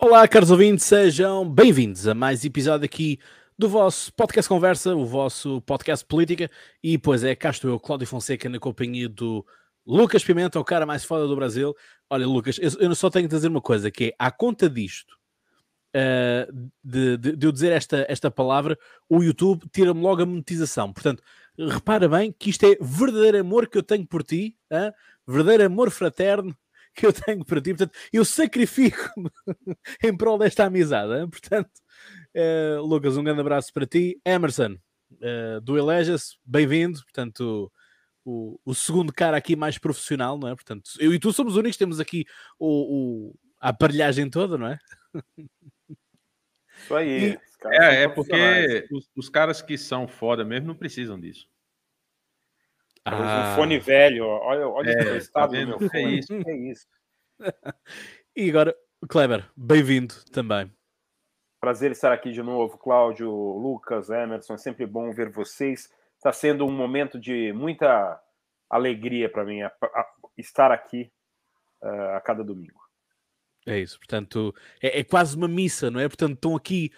Olá, caros ouvintes, sejam bem-vindos a mais episódio aqui do vosso podcast Conversa, o vosso podcast Política. E pois é, cá estou eu, Cláudio Fonseca, na companhia do Lucas Pimenta, o cara mais foda do Brasil. Olha, Lucas, eu, só tenho que dizer uma coisa: que é, à conta disto, uh, de, de, de, eu dizer esta, esta palavra, o YouTube tira-me logo a monetização. Portanto, repara bem que isto é verdadeiro amor que eu tenho por ti, hein? verdadeiro amor fraterno que eu tenho para ti. Portanto, eu sacrifico-me em prol desta amizade. Hein? Portanto, uh, Lucas, um grande abraço para ti. Emerson, uh, do Elejas, bem-vindo. Portanto, o, o, segundo cara aqui mais profissional, não é? Portanto, eu e tu somos únicos, temos aqui o, o a aparelhagem toda, não é? Isso aí. E, é, é porque os, os, caras que são foda mesmo não precisam disso. Ah. Um fone velho, olha, olha é, o estado tá do meu é fone. É isso. É isso. e agora, Kleber, bem-vindo também. Prazer estar aqui de novo, Cláudio, Lucas, Emerson. É sempre bom ver vocês. Está sendo um momento de muita alegria para mim a, a, estar aqui uh, a cada domingo. É isso, portanto, é, é, quase uma missa, não é? Portanto, estão aqui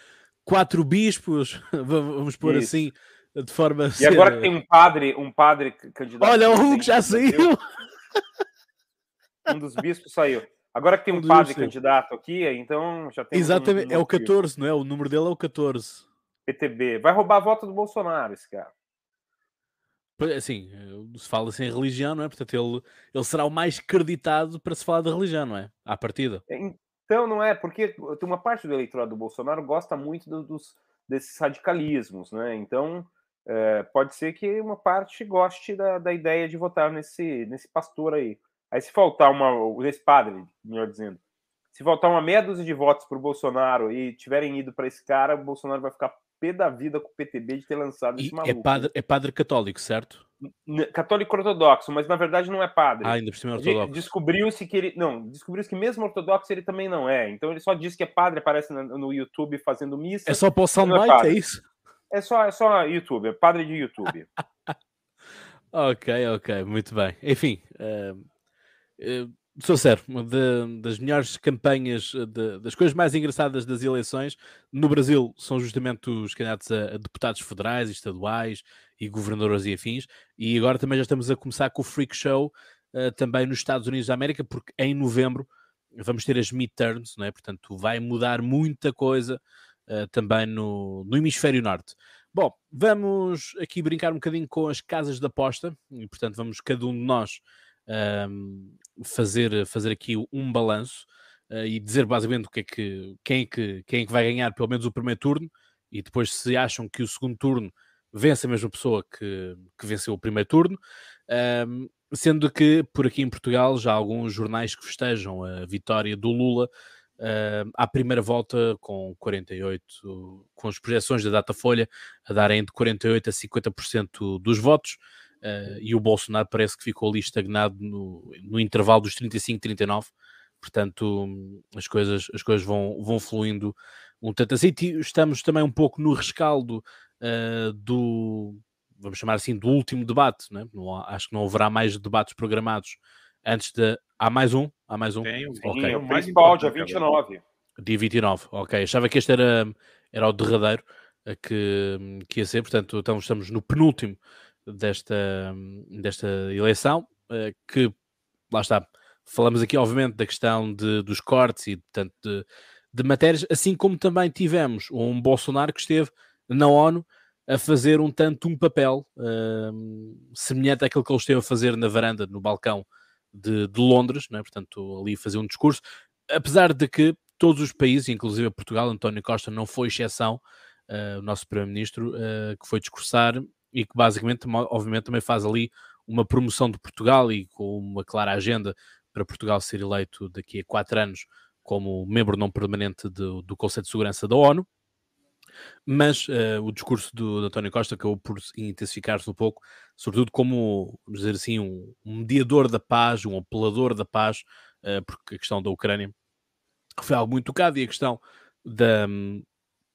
quatro bispos, vamos pôr isso. assim, de forma. E ser... agora que tem um padre, um padre candidato. Olha, o Hulk já saiu! Um dos bispos saiu. Agora que tem um, um padre candidato aqui, então já tem. Exatamente, um, um é o 14, não é? O número dele é o 14. PTB. Vai roubar a volta do Bolsonaro, esse cara. Assim, se fala assim em religião, não é? Portanto, ele, ele será o mais creditado para se falar de religião, não é? À partida. É, então, não é? Porque uma parte do eleitorado do Bolsonaro gosta muito dos, desses radicalismos, né? Então, é, pode ser que uma parte goste da, da ideia de votar nesse, nesse pastor aí. Aí, se faltar uma. Nesse padre, melhor dizendo. Se faltar uma meia dúzia de votos para o Bolsonaro e tiverem ido para esse cara, o Bolsonaro vai ficar pé da vida com o PTB de ter lançado esse é maluco. É padre, é padre católico, certo? Católico ortodoxo, mas na verdade não é padre. Ah, ainda por cima é ortodoxo. Descobriu-se que ele. Não, descobriu-se que mesmo ortodoxo ele também não é. Então ele só diz que é padre, aparece no YouTube fazendo missa. É só para o soundbite, é, é isso? É só, é só YouTube, é padre de YouTube. ok, ok, muito bem. Enfim, uh, uh, sou sério, de, das melhores campanhas, de, das coisas mais engraçadas das eleições no Brasil são justamente os candidatos a, a, deputados federais, estaduais e governadores e afins. E agora também já estamos a começar com o Freak Show uh, também nos Estados Unidos da América, porque em novembro vamos ter as midterms, não é? portanto vai mudar muita coisa uh, também no, no hemisfério norte. Bom, vamos aqui brincar um bocadinho com as casas de aposta e portanto vamos cada um de nós um, fazer, fazer aqui um balanço uh, e dizer basicamente o que é que, quem, é que, quem é que vai ganhar pelo menos o primeiro turno e depois se acham que o segundo turno vence a mesma pessoa que, que venceu o primeiro turno. Um, sendo que por aqui em Portugal já há alguns jornais que festejam a vitória do Lula uh, à primeira volta com 48, com as projeções da Datafolha a darem de 48 a 50% dos votos. Uh, e o Bolsonaro parece que ficou ali estagnado no, no intervalo dos 35 e 39, portanto as coisas, as coisas vão, vão fluindo um tanto assim. Estamos também um pouco no rescaldo uh, do, vamos chamar assim, do último debate, né? não, acho que não haverá mais debates programados antes de. Há mais um? Há mais um? Tem, okay. o principal, dia 29. Dia 29, ok. Achava que este era, era o derradeiro eh, que, que ia ser, portanto, então estamos no penúltimo desta, desta eleição, eh, que lá está, falamos aqui obviamente da questão de, dos cortes e portanto de, de matérias, assim como também tivemos um Bolsonaro que esteve na ONU a fazer um tanto um papel uh, semelhante àquilo que ele esteve a fazer na varanda, no balcão de, de Londres, né? portanto ali fazer um discurso, apesar de que todos os países, inclusive Portugal, António Costa não foi exceção, uh, o nosso Primeiro-Ministro, uh, que foi discursar e que basicamente, obviamente, também faz ali uma promoção de Portugal e com uma clara agenda para Portugal ser eleito daqui a quatro anos como membro não permanente do, do Conselho de Segurança da ONU. Mas uh, o discurso do, do, António Costa acabou por intensificar-se um pouco, sobretudo como, vamos dizer assim, um, um mediador da paz, um apelador da paz, uh, porque a questão da Ucrânia foi algo muito tocado e a questão da,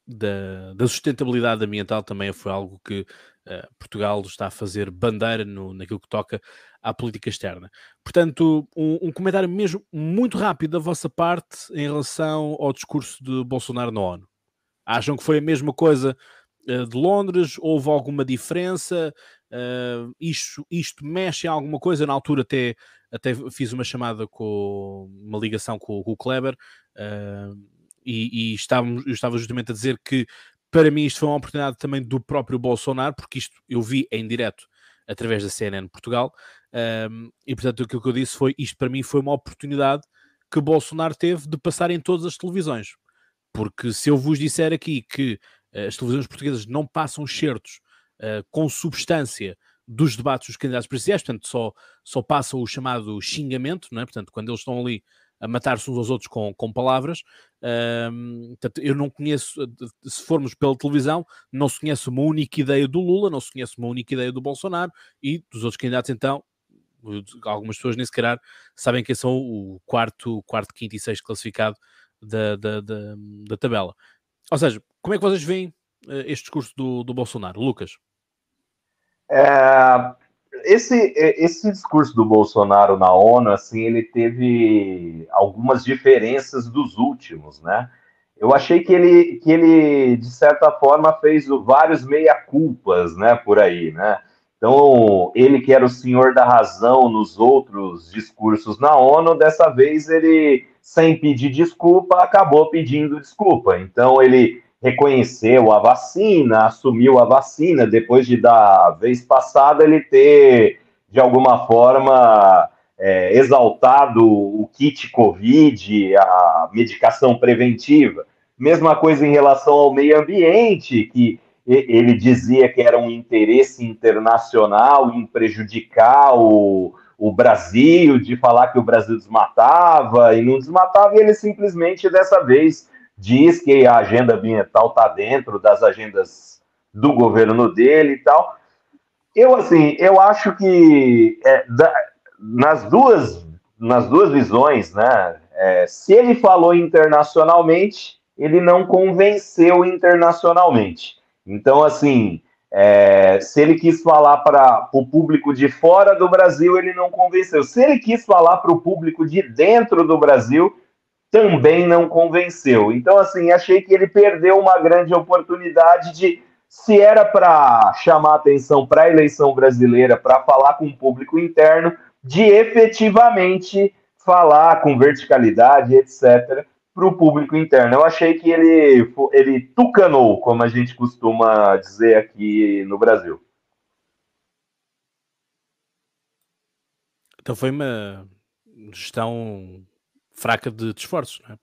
da, da, sustentabilidade ambiental também foi algo que uh, Portugal está a fazer bandeira no, naquilo que toca à política externa. Portanto, um, um, comentário mesmo muito rápido da vossa parte em relação ao discurso de Bolsonaro na ONU. Acham que foi a mesma coisa uh, de Londres? Houve alguma diferença? Uh, isto, isto mexe em alguma coisa? Na altura até, até fiz uma chamada com uma ligação com, com o Kleber uh, e, e eu estava justamente a dizer que para mim isto foi uma oportunidade também do próprio Bolsonaro, porque isto eu vi em direto através da CNN Portugal, e portanto aquilo que eu disse foi, isto para mim foi uma oportunidade que Bolsonaro teve de passar em todas as televisões, porque se eu vos disser aqui que uh, as televisões portuguesas não passam certos uh, com substância dos debates dos candidatos presidenciais, portanto só, só o chamado xingamento, não é? portanto quando eles estão ali a matar-se uns aos outros com, com palavras. Um, portanto, eu não conheço, se formos pela televisão, não se conhece uma única ideia do Lula, não se conhece uma única ideia do Bolsonaro e dos outros candidatos, então, algumas pessoas nem sequer sabem quem são o quarto, quarto, quinto e sexto classificado da, da, da, da tabela. Ou seja, como é que vocês veem uh, este discurso do, do Bolsonaro? Lucas? É, esse, esse discurso do Bolsonaro na ONU, assim, ele teve algumas diferenças dos últimos, né? Eu achei que ele, que ele de certa forma, fez vários meia-culpas, né, por aí, né? Então, ele que era o senhor da razão nos outros discursos na ONU, dessa vez ele, sem pedir desculpa, acabou pedindo desculpa. Então, ele reconheceu a vacina, assumiu a vacina, depois de da vez passada ele ter, de alguma forma, é, exaltado o kit Covid, a medicação preventiva. Mesma coisa em relação ao meio ambiente, que ele dizia que era um interesse internacional em prejudicar o, o Brasil, de falar que o Brasil desmatava e não desmatava, e ele simplesmente dessa vez diz que a agenda ambiental está dentro das agendas do governo dele e tal. Eu, assim, eu acho que é, da, nas, duas, nas duas visões, né, é, se ele falou internacionalmente, ele não convenceu internacionalmente. Então, assim, é, se ele quis falar para o público de fora do Brasil, ele não convenceu. Se ele quis falar para o público de dentro do Brasil, também não convenceu. Então, assim, achei que ele perdeu uma grande oportunidade de, se era para chamar atenção para a eleição brasileira, para falar com o público interno, de efetivamente falar com verticalidade, etc., para o público interno. Eu achei que ele, ele tucanou, como a gente costuma dizer aqui no Brasil. Então foi uma gestão fraca de, de esforços, não é?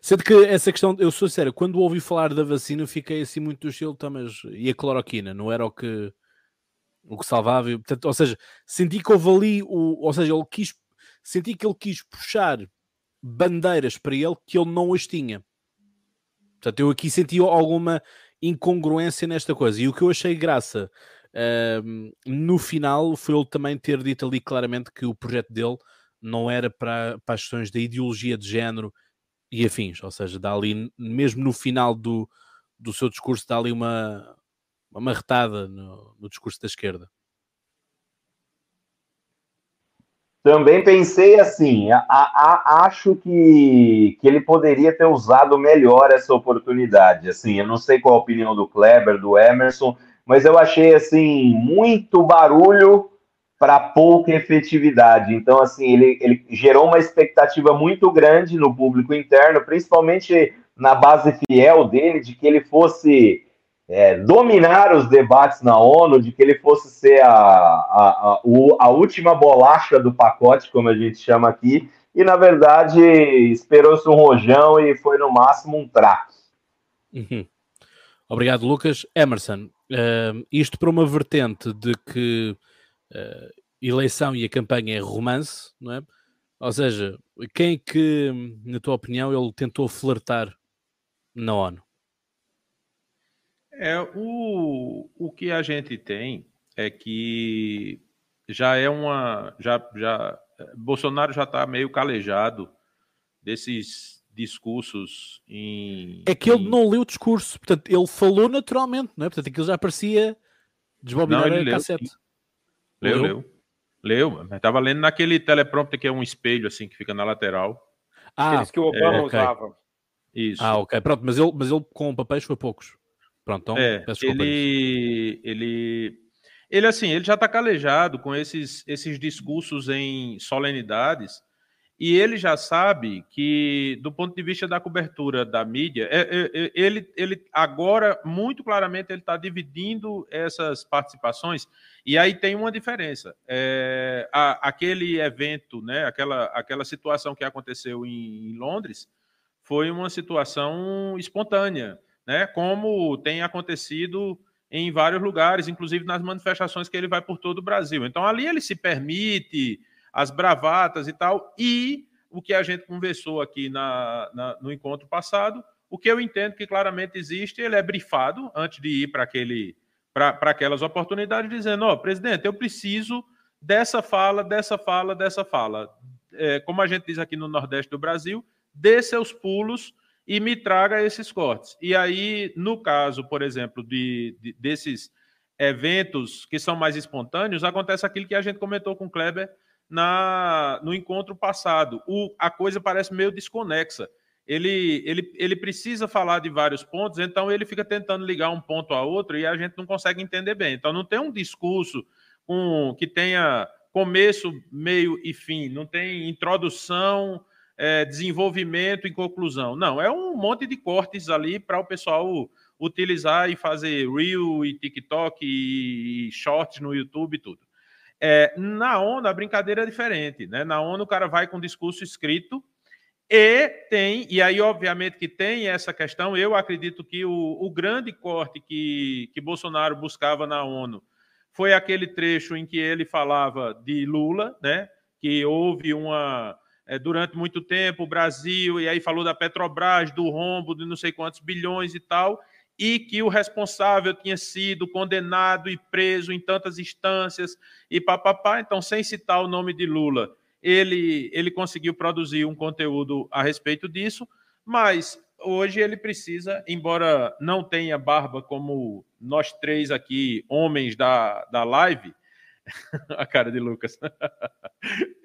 Sendo que essa questão, eu sou sério, quando ouvi falar da vacina, fiquei assim muito do estilo, tá, mas e a cloroquina? Não era o que o que salvava? Portanto, ou seja, senti que houve ali, o, ou seja, ele quis, senti que ele quis puxar bandeiras para ele que ele não as tinha. Portanto, eu aqui senti alguma incongruência nesta coisa. E o que eu achei graça uh, no final foi ele também ter dito ali claramente que o projeto dele não era para, para as questões da ideologia de género e afins, ou seja, dá ali, mesmo no final do, do seu discurso, dá ali uma, uma retada no, no discurso da esquerda. Também pensei assim, a, a, acho que, que ele poderia ter usado melhor essa oportunidade. Assim, eu não sei qual a opinião do Kleber, do Emerson, mas eu achei assim muito barulho para pouca efetividade. Então, assim, ele, ele gerou uma expectativa muito grande no público interno, principalmente na base fiel dele, de que ele fosse é, dominar os debates na ONU, de que ele fosse ser a, a, a, a, última bolacha do pacote, como a gente chama aqui, e na verdade esperou-se um rojão e foi no máximo um traque. Uhum. Obrigado, Lucas. Emerson, uh, isto para uma vertente de que uh, eleição e a campanha é romance, não é? Ou seja, quem é que, na tua opinião, ele tentou flertar na ONU? É, o, o que a gente tem é que já é uma. Já, já, Bolsonaro já está meio calejado desses discursos em. É que ele em... não leu o discurso, portanto, ele falou naturalmente, não é? Portanto, aquilo já parecia desbobinar Não, a cassete. Leu, Leu? leu. Leu, mas estava lendo naquele teleprompter que é um espelho assim que fica na lateral. Ah, Aqueles que o Obama é, ok. usava. Isso. ah, ok, pronto, mas ele, mas ele com papéis foi poucos. Pronto, então é, ele, ele, ele assim, ele já está calejado com esses, esses discursos em solenidades e ele já sabe que, do ponto de vista da cobertura da mídia, é- é- é- ele, ele agora muito claramente ele está dividindo essas participações e aí tem uma diferença. É, a- aquele evento, né, aquela, aquela situação que aconteceu em, em Londres foi uma situação espontânea, né, como tem acontecido em vários lugares, inclusive nas manifestações que ele vai por todo o Brasil. Então ali ele se permite as bravatas e tal, e o que a gente conversou aqui na, na- no encontro passado, o que eu entendo que claramente existe, ele é brifado antes de ir para aquele para aquelas oportunidades, dizendo, ó, presidente, eu preciso dessa fala, dessa fala, dessa fala. É, como a gente diz aqui no Nordeste do Brasil, dê seus pulos e me traga esses cortes. E aí, no caso, por exemplo, de, de- desses eventos que são mais espontâneos, acontece aquilo que a gente comentou com o Kleber na, no encontro passado. O, a coisa parece meio desconexa. Ele, ele, ele precisa falar de vários pontos, então ele fica tentando ligar um ponto a outro e a gente não consegue entender bem. Então não tem um discurso com, que tenha começo, meio e fim, não tem introdução, é, desenvolvimento e conclusão. Não, é um monte de cortes ali para o pessoal utilizar e fazer Reel e TikTok e Shorts no YouTube e tudo. É, na ONU, a brincadeira é diferente. Né? Na ONU, o cara vai com discurso escrito e tem, e aí, obviamente, que tem essa questão. Eu acredito que o, o grande corte que, que Bolsonaro buscava na ONU foi aquele trecho em que ele falava de Lula, né? Que houve uma. É, durante muito tempo, o Brasil, e aí falou da Petrobras, do rombo de não sei quantos bilhões e tal, e que o responsável tinha sido condenado e preso em tantas instâncias e papapá. Então, sem citar o nome de Lula, ele, ele conseguiu produzir um conteúdo a respeito disso, mas hoje ele precisa, embora não tenha barba como nós três aqui, homens da, da live, a cara de Lucas.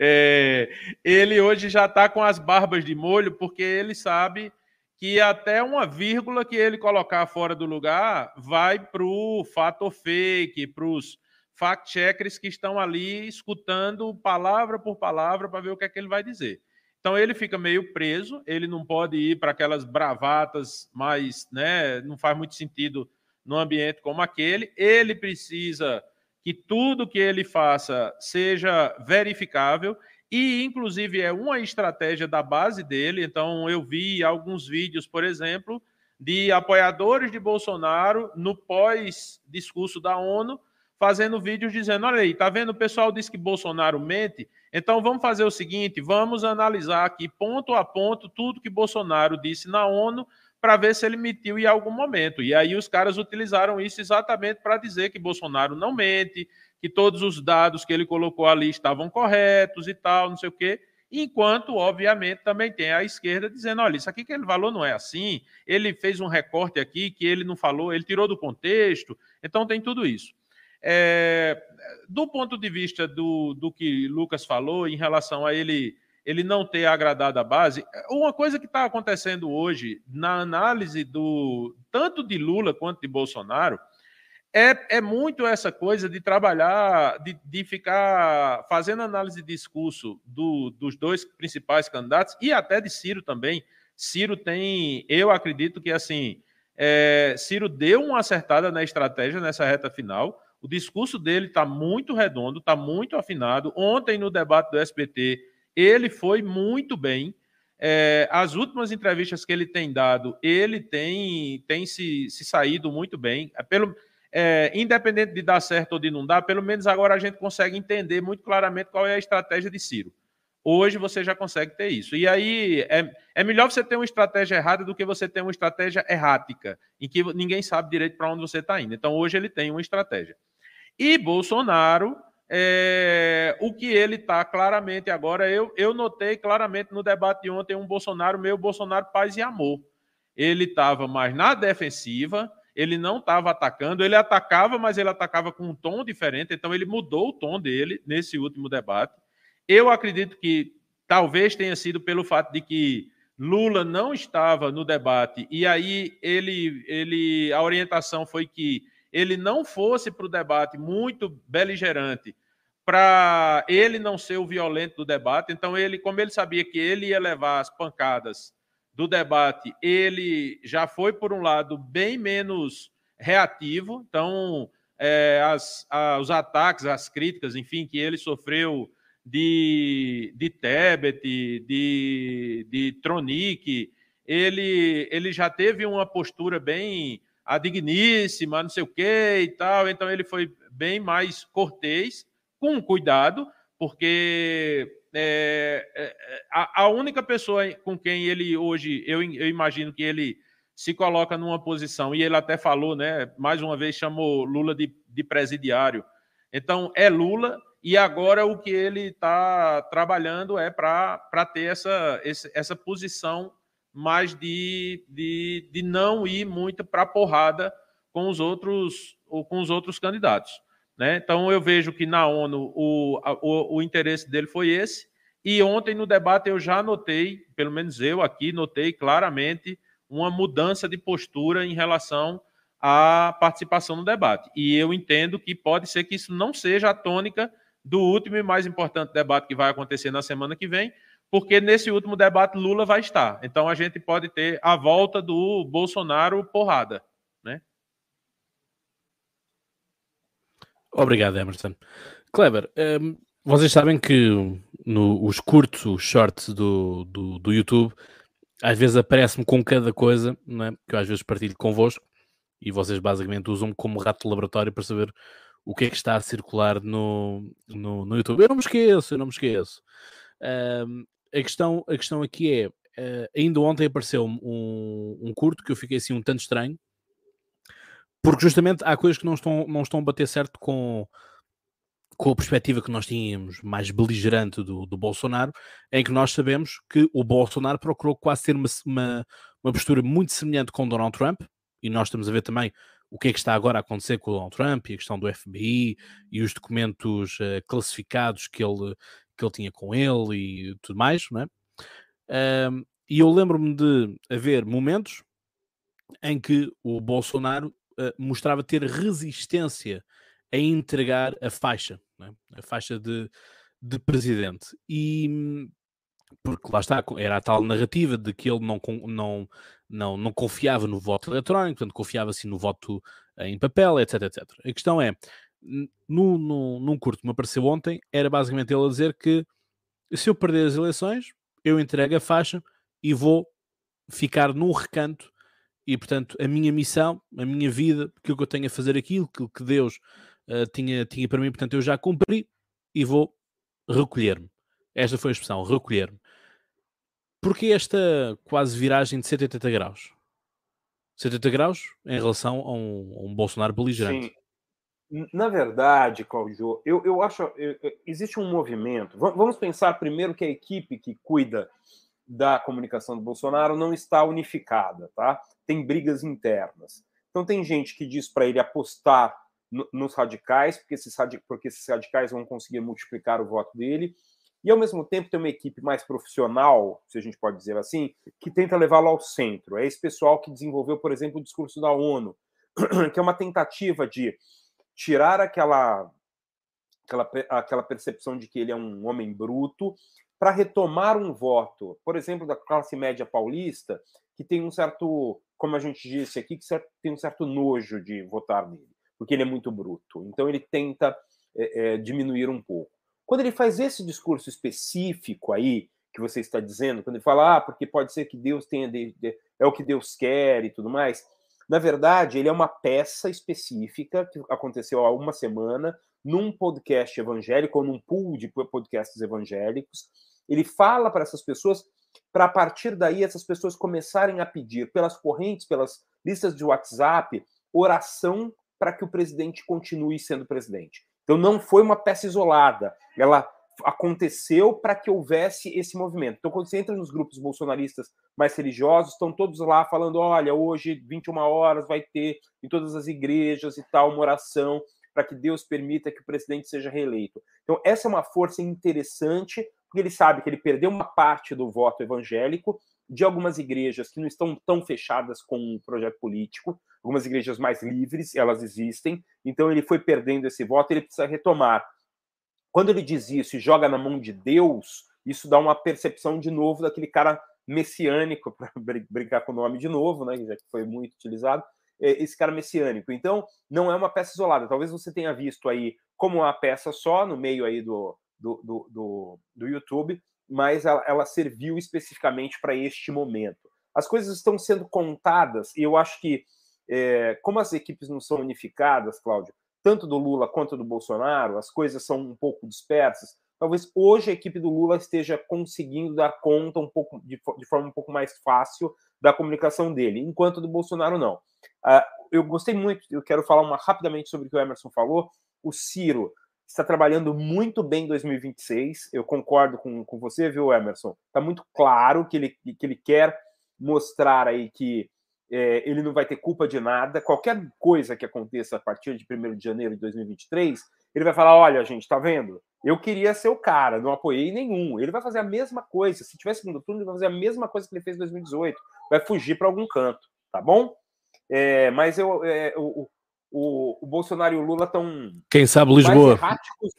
É, ele hoje já está com as barbas de molho, porque ele sabe que até uma vírgula que ele colocar fora do lugar vai para o fato fake, para os fact-checkers que estão ali escutando palavra por palavra para ver o que é que ele vai dizer. Então ele fica meio preso, ele não pode ir para aquelas bravatas mais, né, não faz muito sentido num ambiente como aquele. Ele precisa que tudo que ele faça seja verificável e inclusive é uma estratégia da base dele. Então eu vi alguns vídeos, por exemplo, de apoiadores de Bolsonaro no pós discurso da ONU fazendo vídeos dizendo: olha aí, tá vendo? O pessoal diz que Bolsonaro mente. Então vamos fazer o seguinte: vamos analisar aqui ponto a ponto tudo que Bolsonaro disse na ONU para ver se ele mentiu em algum momento. E aí os caras utilizaram isso exatamente para dizer que Bolsonaro não mente, que todos os dados que ele colocou ali estavam corretos e tal, não sei o quê. Enquanto, obviamente, também tem a esquerda dizendo: olha, isso aqui que ele falou não é assim, ele fez um recorte aqui que ele não falou, ele tirou do contexto. Então tem tudo isso. É, do ponto de vista do, do que Lucas falou em relação a ele ele não ter agradado a base, uma coisa que está acontecendo hoje na análise do tanto de Lula quanto de Bolsonaro é, é muito essa coisa de trabalhar, de, de ficar fazendo análise de discurso do, dos dois principais candidatos e até de Ciro também. Ciro tem, eu acredito que assim, é, Ciro deu uma acertada na estratégia nessa reta final. O discurso dele está muito redondo, está muito afinado. Ontem, no debate do SBT, ele foi muito bem. É, as últimas entrevistas que ele tem dado, ele tem, tem se, se saído muito bem. Pelo, é, independente de dar certo ou de não dar, pelo menos agora a gente consegue entender muito claramente qual é a estratégia de Ciro. Hoje você já consegue ter isso. E aí é, é melhor você ter uma estratégia errada do que você ter uma estratégia errática, em que ninguém sabe direito para onde você está indo. Então hoje ele tem uma estratégia. E Bolsonaro é, o que ele está claramente agora. Eu, eu notei claramente no debate de ontem um Bolsonaro meio Bolsonaro paz e amor. Ele estava mais na defensiva, ele não estava atacando, ele atacava, mas ele atacava com um tom diferente, então ele mudou o tom dele nesse último debate. Eu acredito que talvez tenha sido pelo fato de que Lula não estava no debate e aí ele, ele a orientação foi que ele não fosse para o debate muito beligerante para ele não ser o violento do debate. Então ele, como ele sabia que ele ia levar as pancadas do debate, ele já foi por um lado bem menos reativo. Então é, as, a, os ataques, as críticas, enfim, que ele sofreu de, de Tebet, de, de Tronic, ele, ele já teve uma postura bem a digníssima, não sei o quê e tal, então ele foi bem mais cortês, com cuidado, porque é, é, a, a, única pessoa com quem ele hoje, eu, eu imagino que ele se coloca numa posição, e ele até falou, né, mais uma vez chamou Lula de, de presidiário, então é Lula, e agora o que ele está trabalhando é para ter essa, essa posição mais de, de, de não ir muito para a porrada com os outros ou com os outros candidatos. Né? Então eu vejo que na ONU o, o, o interesse dele foi esse. E ontem no debate eu já notei, pelo menos eu aqui notei claramente uma mudança de postura em relação à participação no debate. E eu entendo que pode ser que isso não seja a tônica do último e mais importante debate que vai acontecer na semana que vem, porque nesse último debate Lula vai estar. Então a gente pode ter a volta do Bolsonaro porrada, né? Obrigado, Emerson. Kleber, um, ehm, vocês sabem que no, os curtos, os shorts do, do, do YouTube, às vezes aparece-me com cada coisa, não é? que eu às vezes partilho convosco, e vocês basicamente usam-me como rato de laboratório para saber o que é que está a circular no, no, no YouTube. Eu não me esqueço, eu não me esqueço. Um, a, questão, a questão aqui é, uh, ainda ontem apareceu um, um curto que eu fiquei assim um tanto estranho, porque justamente há coisas que não estão, não estão a bater certo com, com a perspectiva que nós tínhamos mais beligerante do, do Bolsonaro, em que nós sabemos que o Bolsonaro procurou quase ter uma, uma, uma postura muito semelhante com Donald Trump, e nós estamos a ver também o que é que está agora a acontecer com o Donald Trump e a questão do FBI e os documentos uh, classificados que ele, que ele tinha com ele e tudo mais, não é? Uh, e eu lembro-me de haver momentos em que o Bolsonaro uh, mostrava ter resistência a entregar a faixa, é? a faixa de, de presidente. E porque lá está, era a tal narrativa de que ele não, não, não, não confiava no voto eletrónico, portanto confiava assim no voto em papel, etc, etc. A questão é, num curto que me apareceu ontem, era basicamente ele a dizer que se eu perder as eleições, eu entrego a faixa e vou ficar num recanto e, portanto, a minha missão, a minha vida, aquilo que eu tenho a fazer aquilo, aquilo que Deus uh, tinha, tinha para mim, portanto, eu já cumpri e vou recolher-me. Esta foi a expressão, recolher-me. Porque esta quase viragem de 180 graus? 70 graus em relação a um, a um Bolsonaro beligerante. Sim. Na verdade, Claudio, eu, eu acho eu, existe um movimento. Vamos pensar primeiro que a equipe que cuida da comunicação do Bolsonaro não está unificada, tá? Tem brigas internas. Então tem gente que diz para ele apostar no, nos radicais, porque esses, porque esses radicais vão conseguir multiplicar o voto dele e ao mesmo tempo tem uma equipe mais profissional, se a gente pode dizer assim, que tenta levá-lo ao centro. É esse pessoal que desenvolveu, por exemplo, o discurso da ONU, que é uma tentativa de tirar aquela, aquela, aquela percepção de que ele é um homem bruto para retomar um voto, por exemplo, da classe média paulista, que tem um certo, como a gente disse aqui, que tem um certo nojo de votar nele, porque ele é muito bruto. Então ele tenta é, é, diminuir um pouco. Quando ele faz esse discurso específico aí, que você está dizendo, quando ele fala, ah, porque pode ser que Deus tenha, de, de, é o que Deus quer e tudo mais, na verdade, ele é uma peça específica que aconteceu há uma semana num podcast evangélico, ou num pool de podcasts evangélicos. Ele fala para essas pessoas, para a partir daí essas pessoas começarem a pedir pelas correntes, pelas listas de WhatsApp, oração para que o presidente continue sendo presidente. Então não foi uma peça isolada. Ela aconteceu para que houvesse esse movimento. Então, quando você entra nos grupos bolsonaristas mais religiosos, estão todos lá falando: olha, hoje, 21 horas, vai ter em todas as igrejas e tal uma oração para que Deus permita que o presidente seja reeleito. Então, essa é uma força interessante, porque ele sabe que ele perdeu uma parte do voto evangélico de algumas igrejas que não estão tão fechadas com o um projeto político, algumas igrejas mais livres, elas existem, então ele foi perdendo esse voto, ele precisa retomar. Quando ele diz isso e joga na mão de Deus, isso dá uma percepção de novo daquele cara messiânico, para brincar com o nome de novo, né, já que foi muito utilizado, é, esse cara messiânico. Então, não é uma peça isolada. Talvez você tenha visto aí como uma peça só no meio aí do, do, do, do, do YouTube, mas ela, ela serviu especificamente para este momento. As coisas estão sendo contadas, e eu acho que, é, como as equipes não são unificadas, Cláudio, tanto do Lula quanto do Bolsonaro, as coisas são um pouco dispersas. Talvez hoje a equipe do Lula esteja conseguindo dar conta um pouco de, de forma um pouco mais fácil da comunicação dele, enquanto do Bolsonaro não. Uh, eu gostei muito, eu quero falar uma, rapidamente sobre o que o Emerson falou. O Ciro está trabalhando muito bem em 2026. Eu concordo com, com você, viu, Emerson? Está muito claro que ele, que ele quer mostrar aí que é, ele não vai ter culpa de nada. Qualquer coisa que aconteça a partir de 1 de janeiro de 2023, ele vai falar: olha, gente, tá vendo? Eu queria ser o cara, não apoiei nenhum. Ele vai fazer a mesma coisa. Se tiver segundo turno, ele vai fazer a mesma coisa que ele fez em 2018. Vai fugir para algum canto, tá bom? É, mas eu, é, o, o, o, Bolsonaro e o Lula estão. Quem sabe Lisboa. Erráticos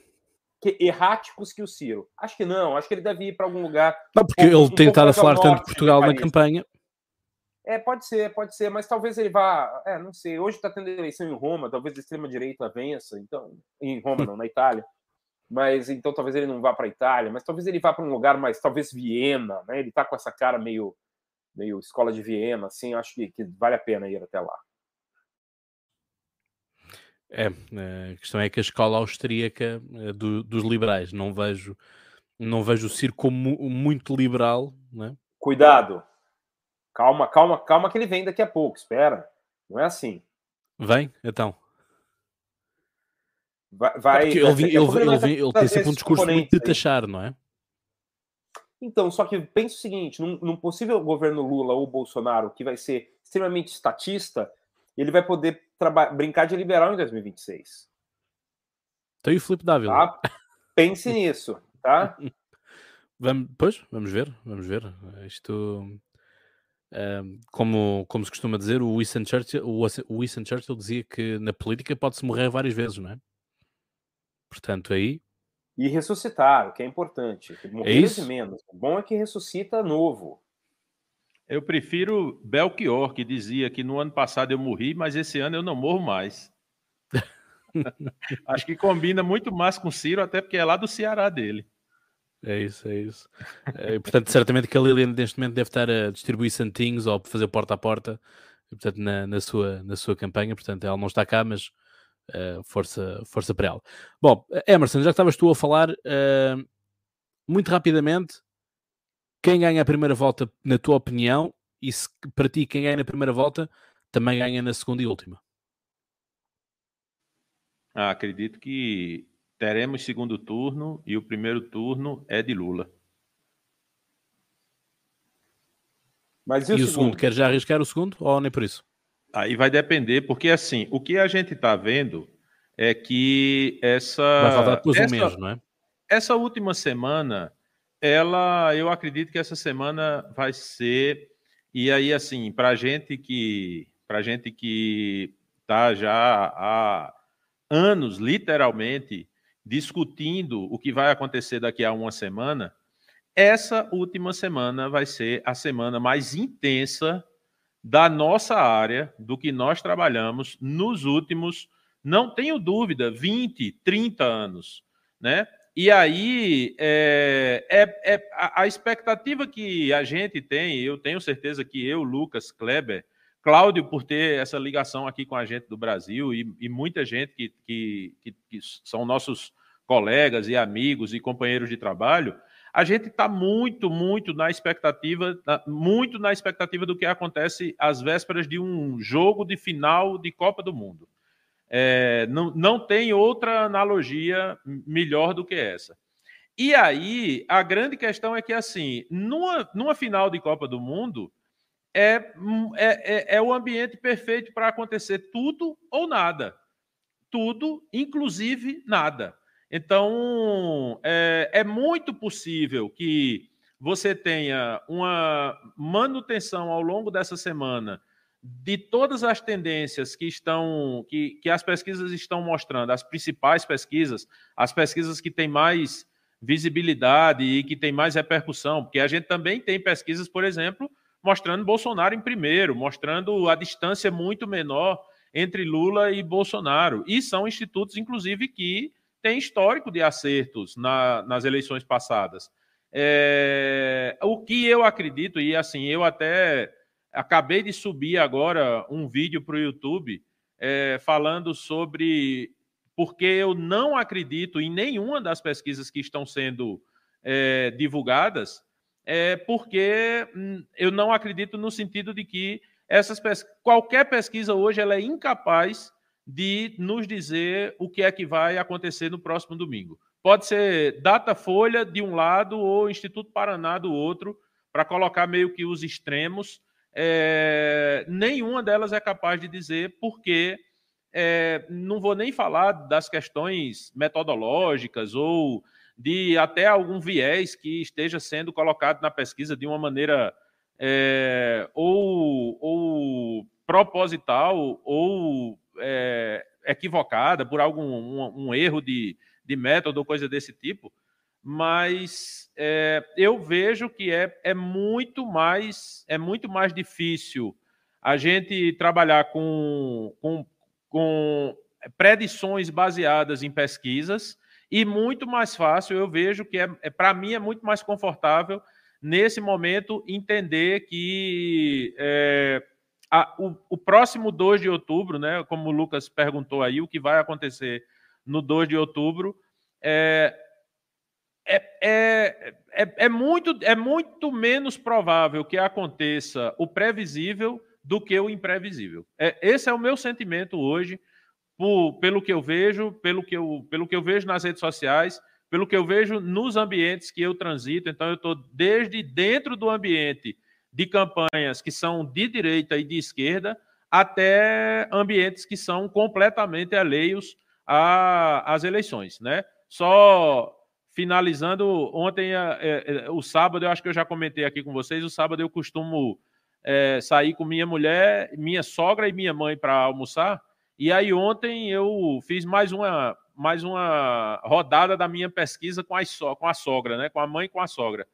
que, erráticos que o Ciro. Acho que não, acho que ele deve ir para algum lugar. Não, porque um, ele a falar tanto de Portugal na campanha. É, pode ser, pode ser, mas talvez ele vá. É, não sei. Hoje está tendo eleição em Roma, talvez a extrema-direita vença, então. Em Roma, não, na Itália. Mas então talvez ele não vá para a Itália, mas talvez ele vá para um lugar mais. Talvez Viena, né? Ele está com essa cara meio, meio escola de Viena, assim. Acho que, que vale a pena ir até lá. É, a questão é que a escola austríaca é do, dos liberais, não vejo, não vejo o Ciro como muito liberal, né? Cuidado, Calma, calma, calma que ele vem daqui a pouco, espera. Não é assim. Vem, então. Vai, vai é ele, ele, ele, ele, tem sempre um discurso muito de taxar, não é? Então, só que pensa o seguinte: num, num, possível governo Lula ou Bolsonaro, que vai ser extremamente estatista, ele vai poder brincar de liberal em 2026. Tem o Felipe Dávila. Tá? Pense nisso, tá? vamos, pois, vamos ver, vamos ver. Isto como, como se costuma dizer, o Winston, Churchill, o Winston Churchill dizia que na política pode-se morrer várias vezes, não é? Portanto, aí. E ressuscitar, o que é importante. Morrer é isso? menos. O bom é que ressuscita novo. Eu prefiro Belchior, que dizia que no ano passado eu morri, mas esse ano eu não morro mais. Acho que combina muito mais com o Ciro, até porque é lá do Ceará dele. É isso, é isso. É, portanto, certamente que a Lilian neste momento deve estar a distribuir santinhos ou fazer porta a porta portanto, na, na, sua, na sua campanha. Portanto, ela não está cá, mas uh, força, força para ela. Bom, Emerson, já estavas tu a falar uh, muito rapidamente. Quem ganha a primeira volta, na tua opinião, e se para ti quem ganha na primeira volta também ganha na segunda e última? Ah, acredito que teremos segundo turno e o primeiro turno é de Lula. Mas e, e o, segundo? segundo? Quer já arriscar o segundo ou nem por isso? Aí vai depender, porque assim, o que a gente está vendo é que essa. Vai faltar essa, não é? Essa última semana, ela, eu acredito que essa semana vai ser. E aí, assim, para gente que. Para gente que está já há anos, literalmente, discutindo o que vai acontecer daqui a uma semana, essa última semana vai ser a semana mais intensa da nossa área, do que nós trabalhamos nos últimos, não tenho dúvida, 20, 30 anos, né? E aí, é, é, é a, expectativa que a gente tem, eu tenho certeza que eu, Lucas, Kleber, Cláudio, por ter essa ligação aqui com a gente do Brasil e, e muita gente que, que, que, que, são nossos colegas e amigos e companheiros de trabalho, a gente está muito, muito na expectativa, muito na expectativa do que acontece às vésperas de um jogo de final de Copa do Mundo. É, não, não tem outra analogia melhor do que essa. E aí, a grande questão é que, assim, numa, numa final de Copa do Mundo, é, é, é, é o ambiente perfeito para acontecer tudo ou nada. Tudo, inclusive nada. Então, é, é muito possível que você tenha uma manutenção ao longo dessa semana de todas as tendências que estão que, que as pesquisas estão mostrando, as principais pesquisas, as pesquisas que têm mais visibilidade e que têm mais repercussão, porque a gente também tem pesquisas, por exemplo, mostrando Bolsonaro em primeiro, mostrando a distância muito menor entre Lula e Bolsonaro. E são institutos, inclusive, que têm histórico de acertos na, nas eleições passadas. É, o que eu acredito, e assim, eu até acabei de subir agora um vídeo para o YouTube é, falando sobre porque eu não acredito em nenhuma das pesquisas que estão sendo é, divulgadas, é porque hum, eu não acredito no sentido de que essas pes qualquer pesquisa hoje ela é incapaz de nos dizer o que é que vai acontecer no próximo domingo. Pode ser Datafolha de um lado ou Instituto Paraná do outro, para colocar meio que os extremos. É, nenhuma delas é capaz de dizer porque é, não vou nem falar das questões metodológicas ou de até algum viés que esteja sendo colocado na pesquisa de uma maneira é, ou, ou, proposital ou é, equivocada por algum um, um erro de, de método ou coisa desse tipo, mas é, eu vejo que é, é muito mais é muito mais difícil a gente trabalhar com, com com predições baseadas em pesquisas e muito mais fácil, eu vejo que é, é para mim é muito mais confortável nesse momento entender que é, a, o, o, próximo 2 de outubro, né, como o Lucas perguntou aí, o que vai acontecer no 2 de outubro, é, é, é, é, é, muito, é muito menos provável que aconteça o previsível do que o imprevisível. É, esse é o meu sentimento hoje, por, pelo que eu vejo, pelo que eu, pelo que eu vejo nas redes sociais, pelo que eu vejo nos ambientes que eu transito. Então, eu estou desde dentro do ambiente de campanhas que são de direita e de esquerda, até ambientes que são completamente alheios às eleições, né? Só finalizando, ontem, é, é, o sábado, eu acho que eu já comentei aqui com vocês, o sábado eu costumo é, sair com minha mulher, minha sogra e minha mãe para almoçar. E aí ontem eu fiz mais uma mais uma rodada da minha pesquisa com a, com a sogra, né? Com a mãe e com a sogra.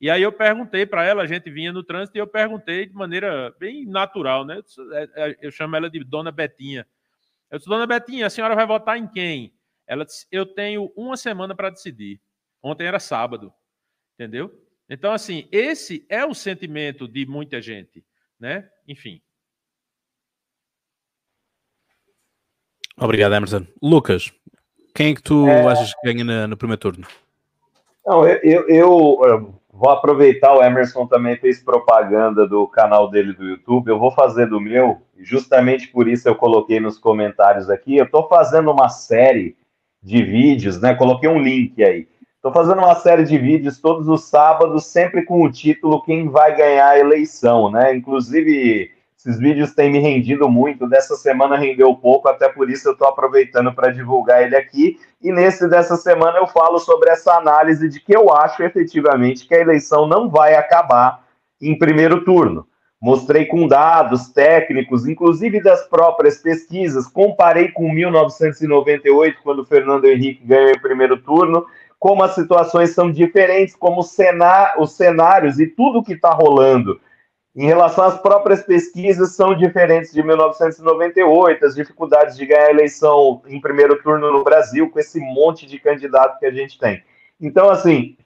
E aí eu perguntei para ela, a gente vinha no trânsito e eu perguntei de maneira bem natural, né? É, é, eu chamo ela de Dona Betinha. Eu disse, Dona Betinha, a senhora vai votar em quem? Ela disse, eu tenho uma semana para decidir. Ontem era sábado, entendeu? Então, assim, esse é o sentimento de muita gente, né? Enfim. Obrigado, Emerson. Lucas, quem é que tu é... achas que ganha no primeiro turno? Não, eu, eu, eu, vou aproveitar, o Emerson também fez propaganda do canal dele do YouTube, eu vou fazer do meu, justamente por isso eu coloquei nos comentários aqui, eu estou fazendo uma série de vídeos, né? Coloquei um link aí Estou fazendo uma série de vídeos todos os sábados, sempre com o título Quem vai ganhar a eleição, né? Inclusive, esses vídeos têm me rendido muito. Dessa semana rendeu pouco, até por isso eu estou aproveitando para divulgar ele aqui. E nesse dessa semana eu falo sobre essa análise de que eu acho efetivamente que a eleição não vai acabar em primeiro turno. Mostrei com dados técnicos, inclusive das próprias pesquisas, comparei com 1998, quando Fernando Henrique ganhou em primeiro turno, como as situações são diferentes, como os cenários e tudo que está rolando em relação às próprias pesquisas são diferentes de 1998, as dificuldades de ganhar a eleição em primeiro turno no Brasil, com esse monte de candidato que a gente tem. Então, assim,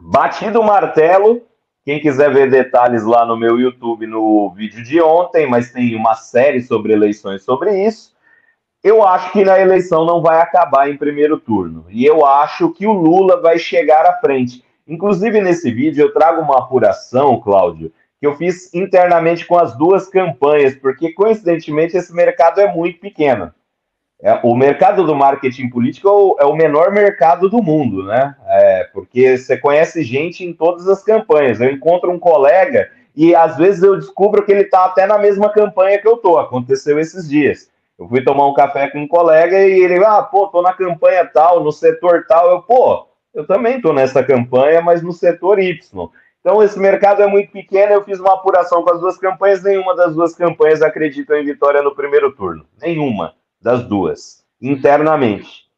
batido o martelo, quem quiser ver detalhes lá no meu YouTube no vídeo de ontem, mas tem uma série sobre eleições sobre isso. Eu acho que na eleição não vai acabar em primeiro turno. E eu acho que o Lula vai chegar à frente. Inclusive, nesse vídeo, eu trago uma apuração, Cláudio, que eu fiz internamente com as duas campanhas, porque coincidentemente esse mercado é muito pequeno. é, o mercado do marketing político é o, é o menor mercado do mundo, né? É, porque você conhece gente em todas as campanhas. Eu encontro um colega e às vezes eu descubro que ele está até na mesma campanha que eu tô. Aconteceu esses dias. Eu fui tomar um café com um colega e ele, ah, pô, tô na campanha tal, no setor tal. Eu, pô, eu também tô nessa campanha, mas no setor Y. Então, esse mercado é muito pequeno. Eu fiz uma apuração com as duas campanhas. Nenhuma das duas campanhas acredita em vitória no primeiro turno. Nenhuma das duas, internamente.